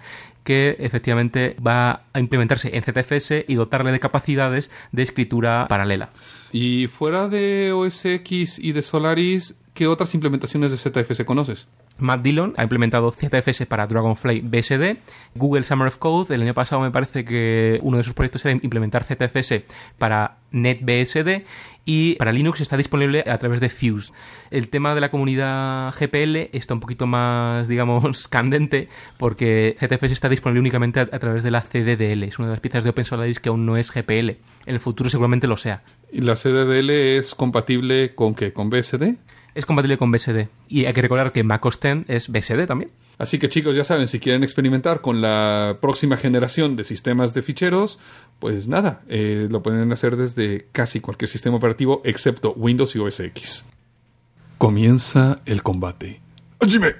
que efectivamente va a implementarse en ZFS y dotarle de capacidades de escritura paralela.
Y fuera de OS X y de Solaris, ¿qué otras implementaciones de ZFS conoces?
Matt Dillon ha implementado ZFS para Dragonfly BSD. Google Summer of Code, el año pasado me parece que uno de sus proyectos era implementar ZFS para NetBSD y para Linux está disponible a través de Fuse. El tema de la comunidad GPL está un poquito más, digamos, candente porque ZFS está disponible únicamente a, través de la CDDL. Es una de las piezas de Open Solaris que aún no es GPL. En el futuro seguramente lo sea.
¿Y la CDDL es compatible con qué? ¿Con BSD?
Es compatible con BSD. Y hay que recordar que Mac OS X es BSD también.
Así que chicos, ya saben, si quieren experimentar con la próxima generación de sistemas de ficheros, pues nada, eh, lo pueden hacer desde casi cualquier sistema operativo excepto Windows y OS X. Comienza el combate. ¡Hajime!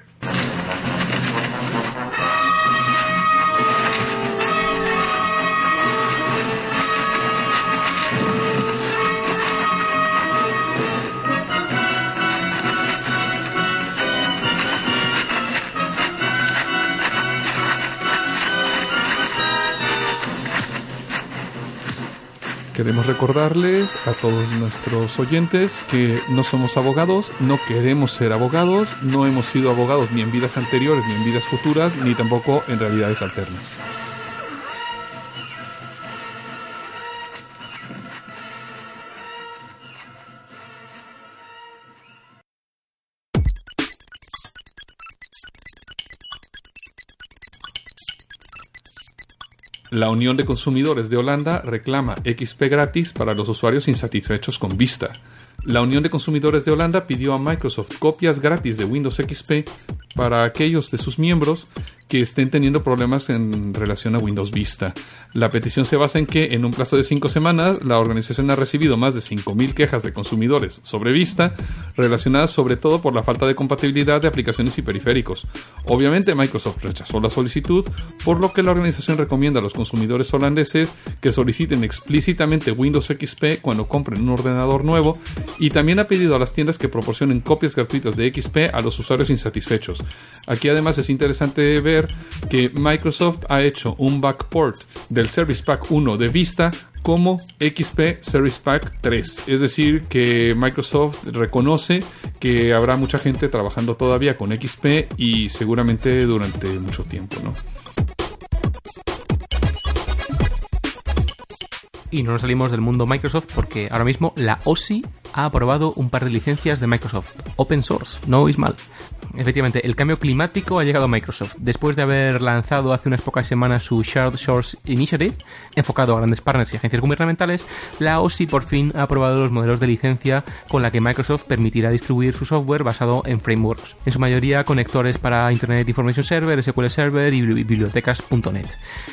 Queremos recordarles a todos nuestros oyentes que no somos abogados, no queremos ser abogados, no hemos sido abogados ni en vidas anteriores, ni en vidas futuras, ni tampoco en realidades alternas. La Unión de Consumidores de Holanda reclama XP gratis para los usuarios insatisfechos con Vista. La Unión de Consumidores de Holanda pidió a Microsoft copias gratis de Windows XP para aquellos de sus miembros que estén teniendo problemas en relación a Windows Vista. La petición se basa en que en un plazo de cinco semanas la organización ha recibido más de 5.000 quejas de consumidores sobre Vista relacionadas sobre todo por la falta de compatibilidad de aplicaciones y periféricos. Obviamente Microsoft rechazó la solicitud, por lo que la organización recomienda a los consumidores holandeses que soliciten explícitamente Windows XP cuando compren un ordenador nuevo y también ha pedido a las tiendas que proporcionen copias gratuitas de XP a los usuarios insatisfechos. Aquí además es interesante ver que Microsoft ha hecho un backport del Service Pack 1 de Vista como XP Service Pack 3. Es decir, que Microsoft reconoce que habrá mucha gente trabajando todavía con XP y seguramente durante mucho tiempo, ¿no?
Y no nos salimos del mundo Microsoft porque ahora mismo la OSI ha aprobado un par de licencias de Microsoft. Open source, no oís mal. Efectivamente, el cambio climático ha llegado a Microsoft. Después de haber lanzado hace unas pocas semanas su Shared Source Initiative, enfocado a grandes partners y agencias gubernamentales, la OSI por fin ha aprobado los modelos de licencia con la que Microsoft permitirá distribuir su software basado en frameworks, en su mayoría conectores para Internet Information Server, SQL Server y bibliotecas.net.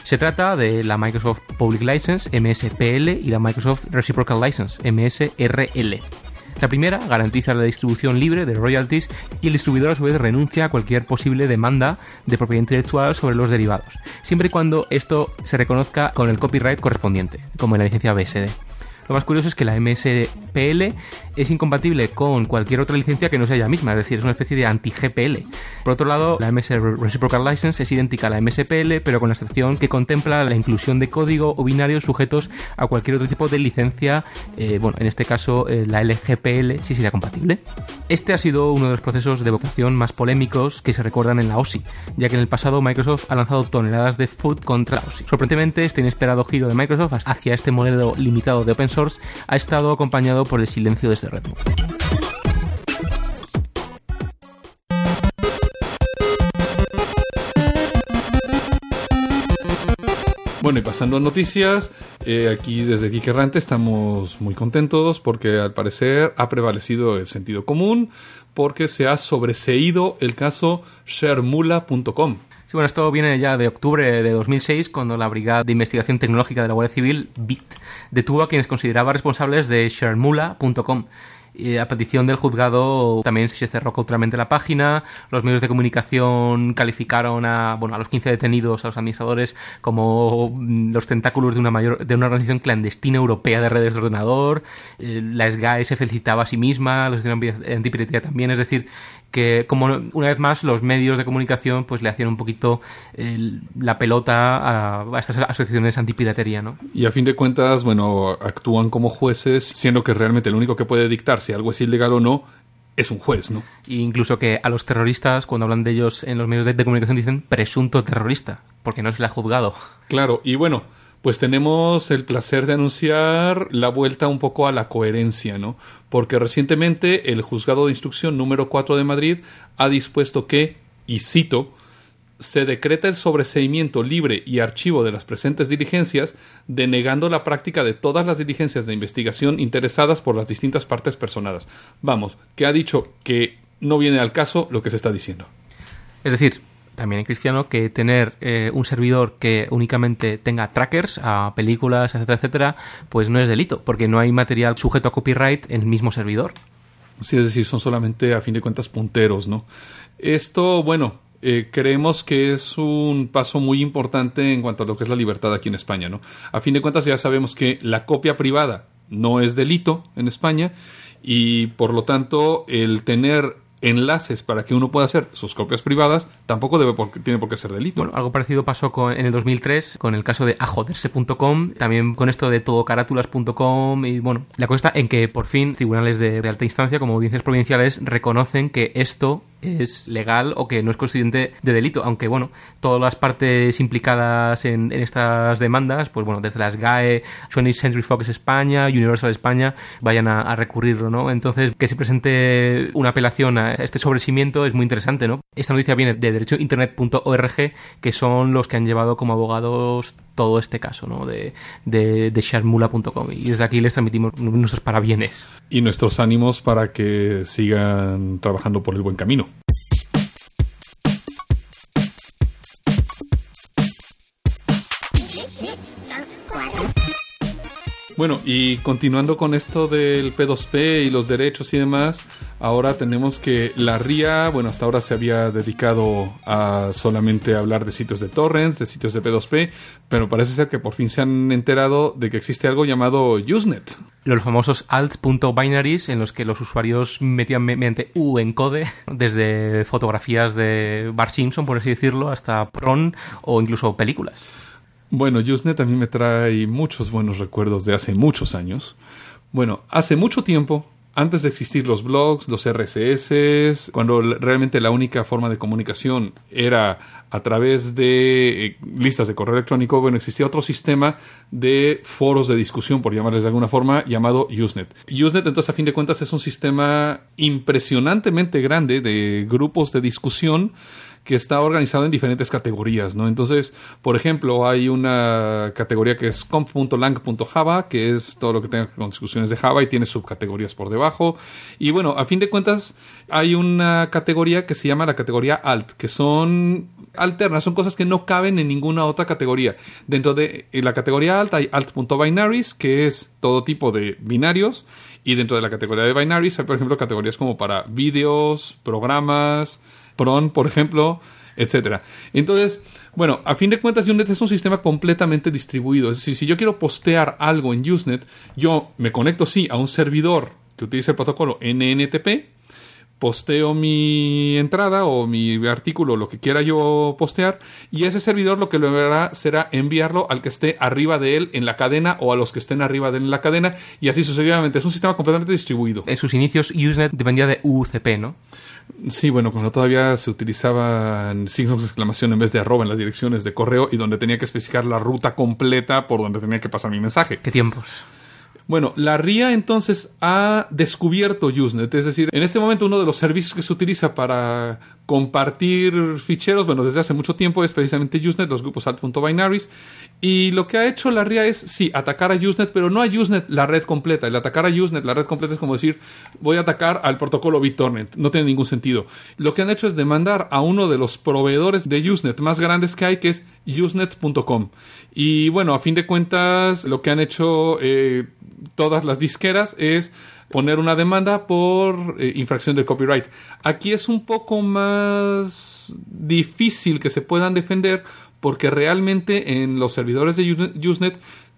Se trata de la Microsoft Public License, MSPL, y la Microsoft Reciprocal License, MSRL. La primera garantiza la distribución libre de royalties y el distribuidor a su vez renuncia a cualquier posible demanda de propiedad intelectual sobre los derivados, siempre y cuando esto se reconozca con el copyright correspondiente, como en la licencia BSD. Lo más curioso es que la MSPL es incompatible con cualquier otra licencia que no sea ella misma, es decir, es una especie de anti-GPL. Por otro lado, la MS Reciprocal License es idéntica a la MSPL, pero con la excepción que contempla la inclusión de código o binarios sujetos a cualquier otro tipo de licencia, eh, bueno, en este caso eh, la LGPL sí sería compatible. Este ha sido uno de los procesos de votación más polémicos que se recuerdan en la OSI, ya que en el pasado Microsoft ha lanzado toneladas de food contra la OSI. Sorprendentemente, este inesperado giro de Microsoft hacia este modelo limitado de open ha estado acompañado por el silencio de este ritmo.
Bueno, y pasando a noticias, eh, aquí desde Geek Errante estamos muy contentos porque al parecer ha prevalecido el sentido común porque se ha sobreseído el caso sharemula.com.
Bueno, esto viene ya de octubre de 2006, cuando la Brigada de Investigación Tecnológica de la Guardia Civil, BIT, detuvo a quienes consideraba responsables de sharemula.com. Y a petición del juzgado también se cerró cautelamente la página, los medios de comunicación calificaron a, bueno, a los 15 detenidos, a los administradores, como mm, los tentáculos de una, mayor, de una organización clandestina europea de redes de ordenador, eh, la SGAE se felicitaba a sí misma, los de antipiratería también, es decir, que como una vez más los medios de comunicación pues le hacían un poquito eh, la pelota a, a, estas asociaciones antipiratería, ¿no?
Y a fin de cuentas, bueno, actúan como jueces, siendo que realmente el único que puede dictar si algo es ilegal o no es un juez, ¿no?
E incluso que a los terroristas, cuando hablan de ellos en los medios de, de comunicación, dicen presunto terrorista, porque no se le ha juzgado.
Claro, y bueno, pues tenemos el placer de anunciar la vuelta un poco a la coherencia, ¿no? Porque recientemente el juzgado de instrucción número 4 de Madrid ha dispuesto que, y cito, se decreta el sobreseimiento libre y archivo de las presentes diligencias, denegando la práctica de todas las diligencias de investigación interesadas por las distintas partes personadas. Vamos, que ha dicho que no viene al caso lo que se está diciendo.
Es decir, también en cristiano que tener eh, un servidor que únicamente tenga trackers a películas, etcétera, etcétera, pues no es delito, porque no hay material sujeto a copyright en el mismo servidor.
Sí, es decir, son solamente a fin de cuentas punteros, ¿no? Esto, bueno, eh, creemos que es un paso muy importante en cuanto a lo que es la libertad aquí en España, ¿no? A fin de cuentas ya sabemos que la copia privada no es delito en España y por lo tanto el tener enlaces para que uno pueda hacer sus copias privadas, tampoco debe por, tiene por qué ser delito.
Bueno, algo parecido pasó con, en el 2003 con el caso de ajoderse.com, también con esto de todocarátulas.com y bueno, la cosa está en que por fin tribunales de, de alta instancia como audiencias provinciales reconocen que esto es legal o que no es constituyente de delito, aunque bueno, todas las partes implicadas en, estas demandas, pues bueno, desde las GAE, 20th Century Fox España, Universal España, vayan a, a, recurrirlo, ¿no? Entonces, que se presente una apelación a este sobrecimiento es muy interesante, ¿no? Esta noticia viene de derechointernet.org, que son los que han llevado como abogados todo este caso ¿no? de, de, de sharmula.com y desde aquí les transmitimos nuestros parabienes.
Y nuestros ánimos para que sigan trabajando por el buen camino. Bueno, y continuando con esto del P2P y los derechos y demás, ahora tenemos que la RIA, bueno, hasta ahora se había dedicado a solamente hablar de sitios de torrents, de sitios de P2P, pero parece ser que por fin se han enterado de que existe algo llamado Usenet.
Los famosos alt.binaries en los que los usuarios metían mediante U en code, desde fotografías de Bart Simpson, por así decirlo, hasta PRON o incluso películas.
Bueno, Usenet a mí me trae muchos buenos recuerdos de hace muchos años. Bueno, hace mucho tiempo, antes de existir los blogs, los RSS, cuando realmente la única forma de comunicación era a través de eh, listas de correo electrónico, bueno, existía otro sistema de foros de discusión, por llamarles de alguna forma, llamado Usenet. Usenet, entonces, a fin de cuentas, es un sistema impresionantemente grande de grupos de discusión que está organizado en diferentes categorías, ¿no? Entonces, por ejemplo, hay una categoría que es comp.lang.java, que es todo lo que tenga con discusiones de Java y tiene subcategorías por debajo. Y bueno, a fin de cuentas, hay una categoría que se llama la categoría alt, que son alternas, son cosas que no caben en ninguna otra categoría. Dentro de la categoría alt hay alt.binaries, que es todo tipo de binarios, y dentro de la categoría de binaries hay, por ejemplo, categorías como para vídeos, programas, PRON, por ejemplo, etcétera. Entonces, bueno, a fin de cuentas, Usenet es un sistema completamente distribuido. Es decir, si yo quiero postear algo en Usenet, yo me conecto, sí, a un servidor que utiliza el protocolo NNTP, posteo mi entrada o mi artículo, lo que quiera yo postear, y ese servidor lo que lo hará será enviarlo al que esté arriba de él en la cadena o a los que estén arriba de él en la cadena, y así sucesivamente. Es un sistema completamente distribuido.
En sus inicios, Usenet dependía de UCP, ¿no?
Sí, bueno, cuando todavía se utilizaban signos de exclamación en vez de arroba en las direcciones de correo y donde tenía que especificar la ruta completa por donde tenía que pasar mi mensaje.
¿Qué tiempos?
Bueno, la RIA entonces ha descubierto Usenet, es decir, en este momento uno de los servicios que se utiliza para compartir ficheros, bueno, desde hace mucho tiempo es precisamente Usenet, los grupos alt.binaries, y lo que ha hecho la RIA es, sí, atacar a Usenet, pero no a Usenet la red completa. El atacar a Usenet la red completa es como decir, voy a atacar al protocolo BitTorrent, no tiene ningún sentido. Lo que han hecho es demandar a uno de los proveedores de Usenet más grandes que hay, que es usenet.com. Y bueno, a fin de cuentas, lo que han hecho eh, todas las disqueras es poner una demanda por eh, infracción de copyright. Aquí es un poco más difícil que se puedan defender porque realmente en los servidores de Use- Usenet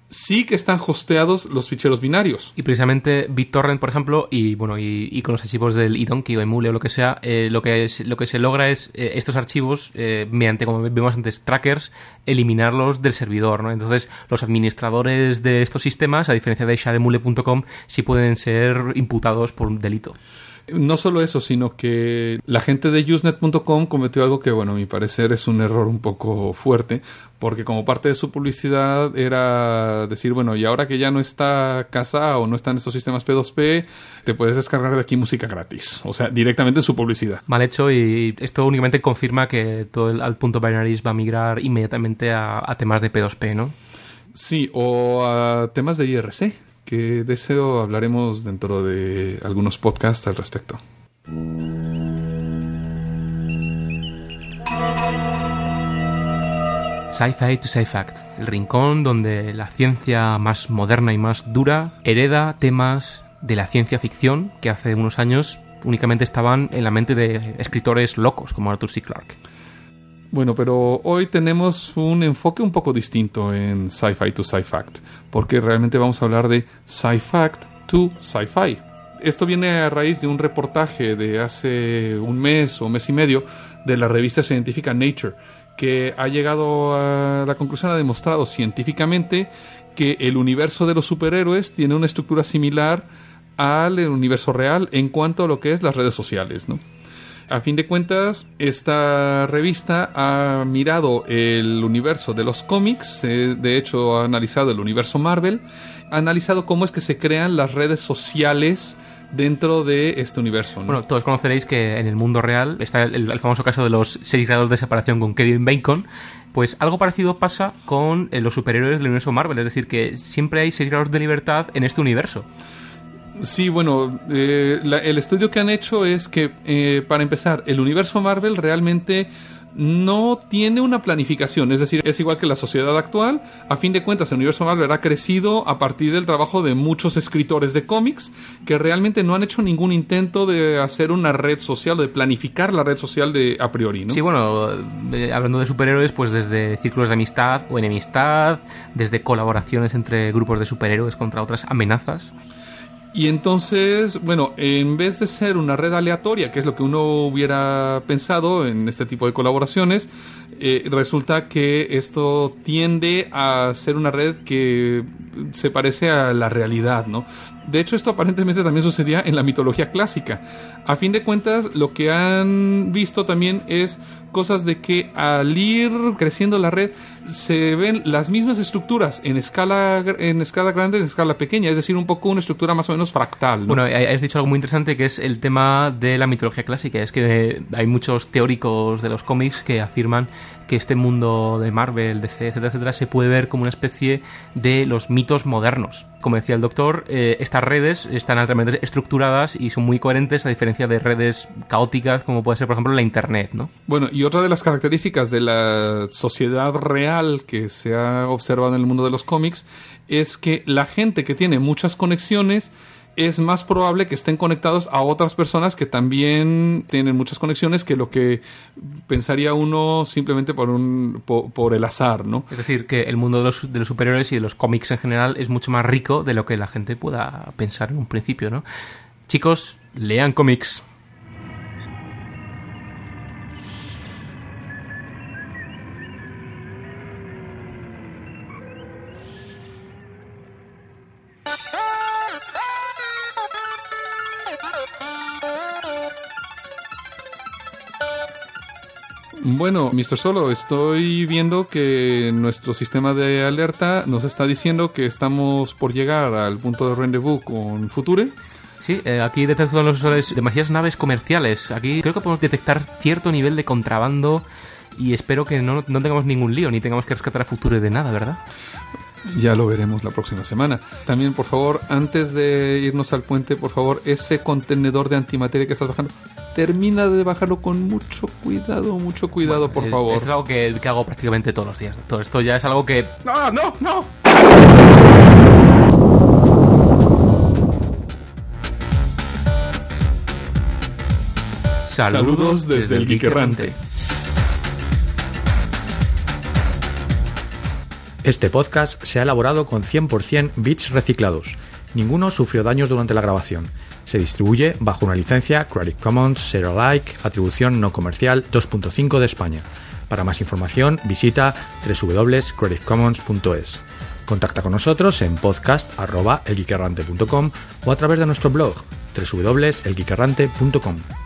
sí que están hosteados los ficheros binarios.
Y precisamente BitTorrent, por ejemplo, y bueno, y, con los archivos del iDonkey o Emule o lo que sea, eh, lo, que es, lo que se logra es eh, estos archivos, eh, mediante, como vimos antes, trackers, eliminarlos del servidor, ¿no? Entonces, los administradores de estos sistemas, a diferencia de shademule.com, sí pueden ser imputados por un delito.
No solo eso, sino que la gente de Usenet.com cometió algo que, bueno, a mi parecer es un error un poco fuerte, porque como parte de su publicidad era decir, bueno, y ahora que ya no está casa o no están estos sistemas P2P, te puedes descargar de aquí música gratis, o sea, directamente en su publicidad.
Mal hecho y esto únicamente confirma que todo el alt.binaries va a migrar inmediatamente a, a temas de P2P, ¿no?
Sí, o a temas de IRC, que de eso hablaremos dentro de algunos podcasts al respecto.
Sci-Fi to Sci-Fact, el rincón donde la ciencia más moderna y más dura hereda temas de la ciencia ficción que hace unos años únicamente estaban en la mente de escritores locos como Arthur C. Clarke.
Bueno, pero hoy tenemos un enfoque un poco distinto en Sci-Fi to Sci-Fact, porque realmente vamos a hablar de Sci-Fact to Sci-Fi. Esto viene a raíz de un reportaje de hace un mes o mes y medio de la revista científica Nature, que ha llegado a la conclusión, ha demostrado científicamente que el universo de los superhéroes tiene una estructura similar al universo real en cuanto a lo que es las redes sociales, ¿no? A fin de cuentas, esta revista ha mirado el universo de los cómics, eh, de hecho ha analizado el universo Marvel, ha analizado cómo es que se crean las redes sociales dentro de este universo. ¿no?
Bueno, todos conoceréis que en el mundo real está el, el famoso caso de los 6 grados de separación con Kevin Bacon. Pues algo parecido pasa con eh, los superhéroes del universo Marvel, es decir, que siempre hay 6 grados de libertad en este universo.
Sí, bueno, eh, el estudio que han hecho es que, eh, para empezar, el universo Marvel realmente no tiene una planificación, es decir, es igual que la sociedad actual. A fin de cuentas, el universo Marvel ha crecido a partir del trabajo de muchos escritores de cómics que realmente no han hecho ningún intento de hacer una red social, de planificar la red social de a priori, ¿no?
Sí, bueno, eh, hablando de superhéroes, pues desde círculos de amistad o enemistad, desde colaboraciones entre grupos de superhéroes contra otras amenazas.
Y entonces, bueno, en vez de ser una red aleatoria, que es lo que uno hubiera pensado en este tipo de colaboraciones, eh, resulta que esto tiende a ser una red que se parece a la realidad, ¿no? De hecho, esto aparentemente también sucedía en la mitología clásica. A fin de cuentas, lo que han visto también es cosas de que al ir creciendo la red se ven las mismas estructuras en escala en escala grande en escala pequeña, es decir, un poco una estructura más o menos fractal. ¿no?
Bueno, has dicho algo muy interesante que es el tema de la mitología clásica. Es que eh, hay muchos teóricos de los cómics que afirman que este mundo de Marvel, DC, etcétera, etcétera, se puede ver como una especie de los mitos modernos. Como decía el doctor, eh, estas redes están altamente estructuradas y son muy coherentes a diferencia de redes caóticas como puede ser, por ejemplo, la Internet, ¿no?
Bueno, y otra de las características de la sociedad real que se ha observado en el mundo de los cómics es que la gente que tiene muchas conexiones es más probable que estén conectados a otras personas que también tienen muchas conexiones que lo que pensaría uno simplemente por un po- por, el azar, ¿no?
Es decir, que el mundo de los, de los superhéroes y de los cómics en general es mucho más rico de lo que la gente pueda pensar en un principio, ¿no? Chicos, lean cómics.
Bueno, Mr. Solo, estoy viendo que nuestro sistema de alerta nos está diciendo que estamos por llegar al punto de rendezvous con Future.
Sí, eh, aquí detectan los sensores demasiadas naves comerciales. Aquí creo que podemos detectar cierto nivel de contrabando y espero que no, no tengamos ningún lío ni tengamos que rescatar a Future de nada, ¿verdad?
Ya lo veremos la próxima semana. También, por favor, antes de irnos al puente, por favor, ese contenedor de antimateria que estás bajando, termina de bajarlo con mucho cuidado, mucho cuidado, por
Eh,
favor.
Esto es algo que, que hago prácticamente todos los días, doctor. Esto ya es algo que... ¡No, no, no!
Saludos desde el Geek Errante.
Este podcast se ha elaborado con 100% bits reciclados. Ninguno sufrió daños durante la grabación. Se distribuye bajo una licencia Creative Commons Zero Alike, atribución no comercial 2.5 de España. Para más información visita www.creativecommons.es. Contacta con nosotros en podcast.elgeekerrante.com o a través de nuestro blog www.elgeekerrante.com.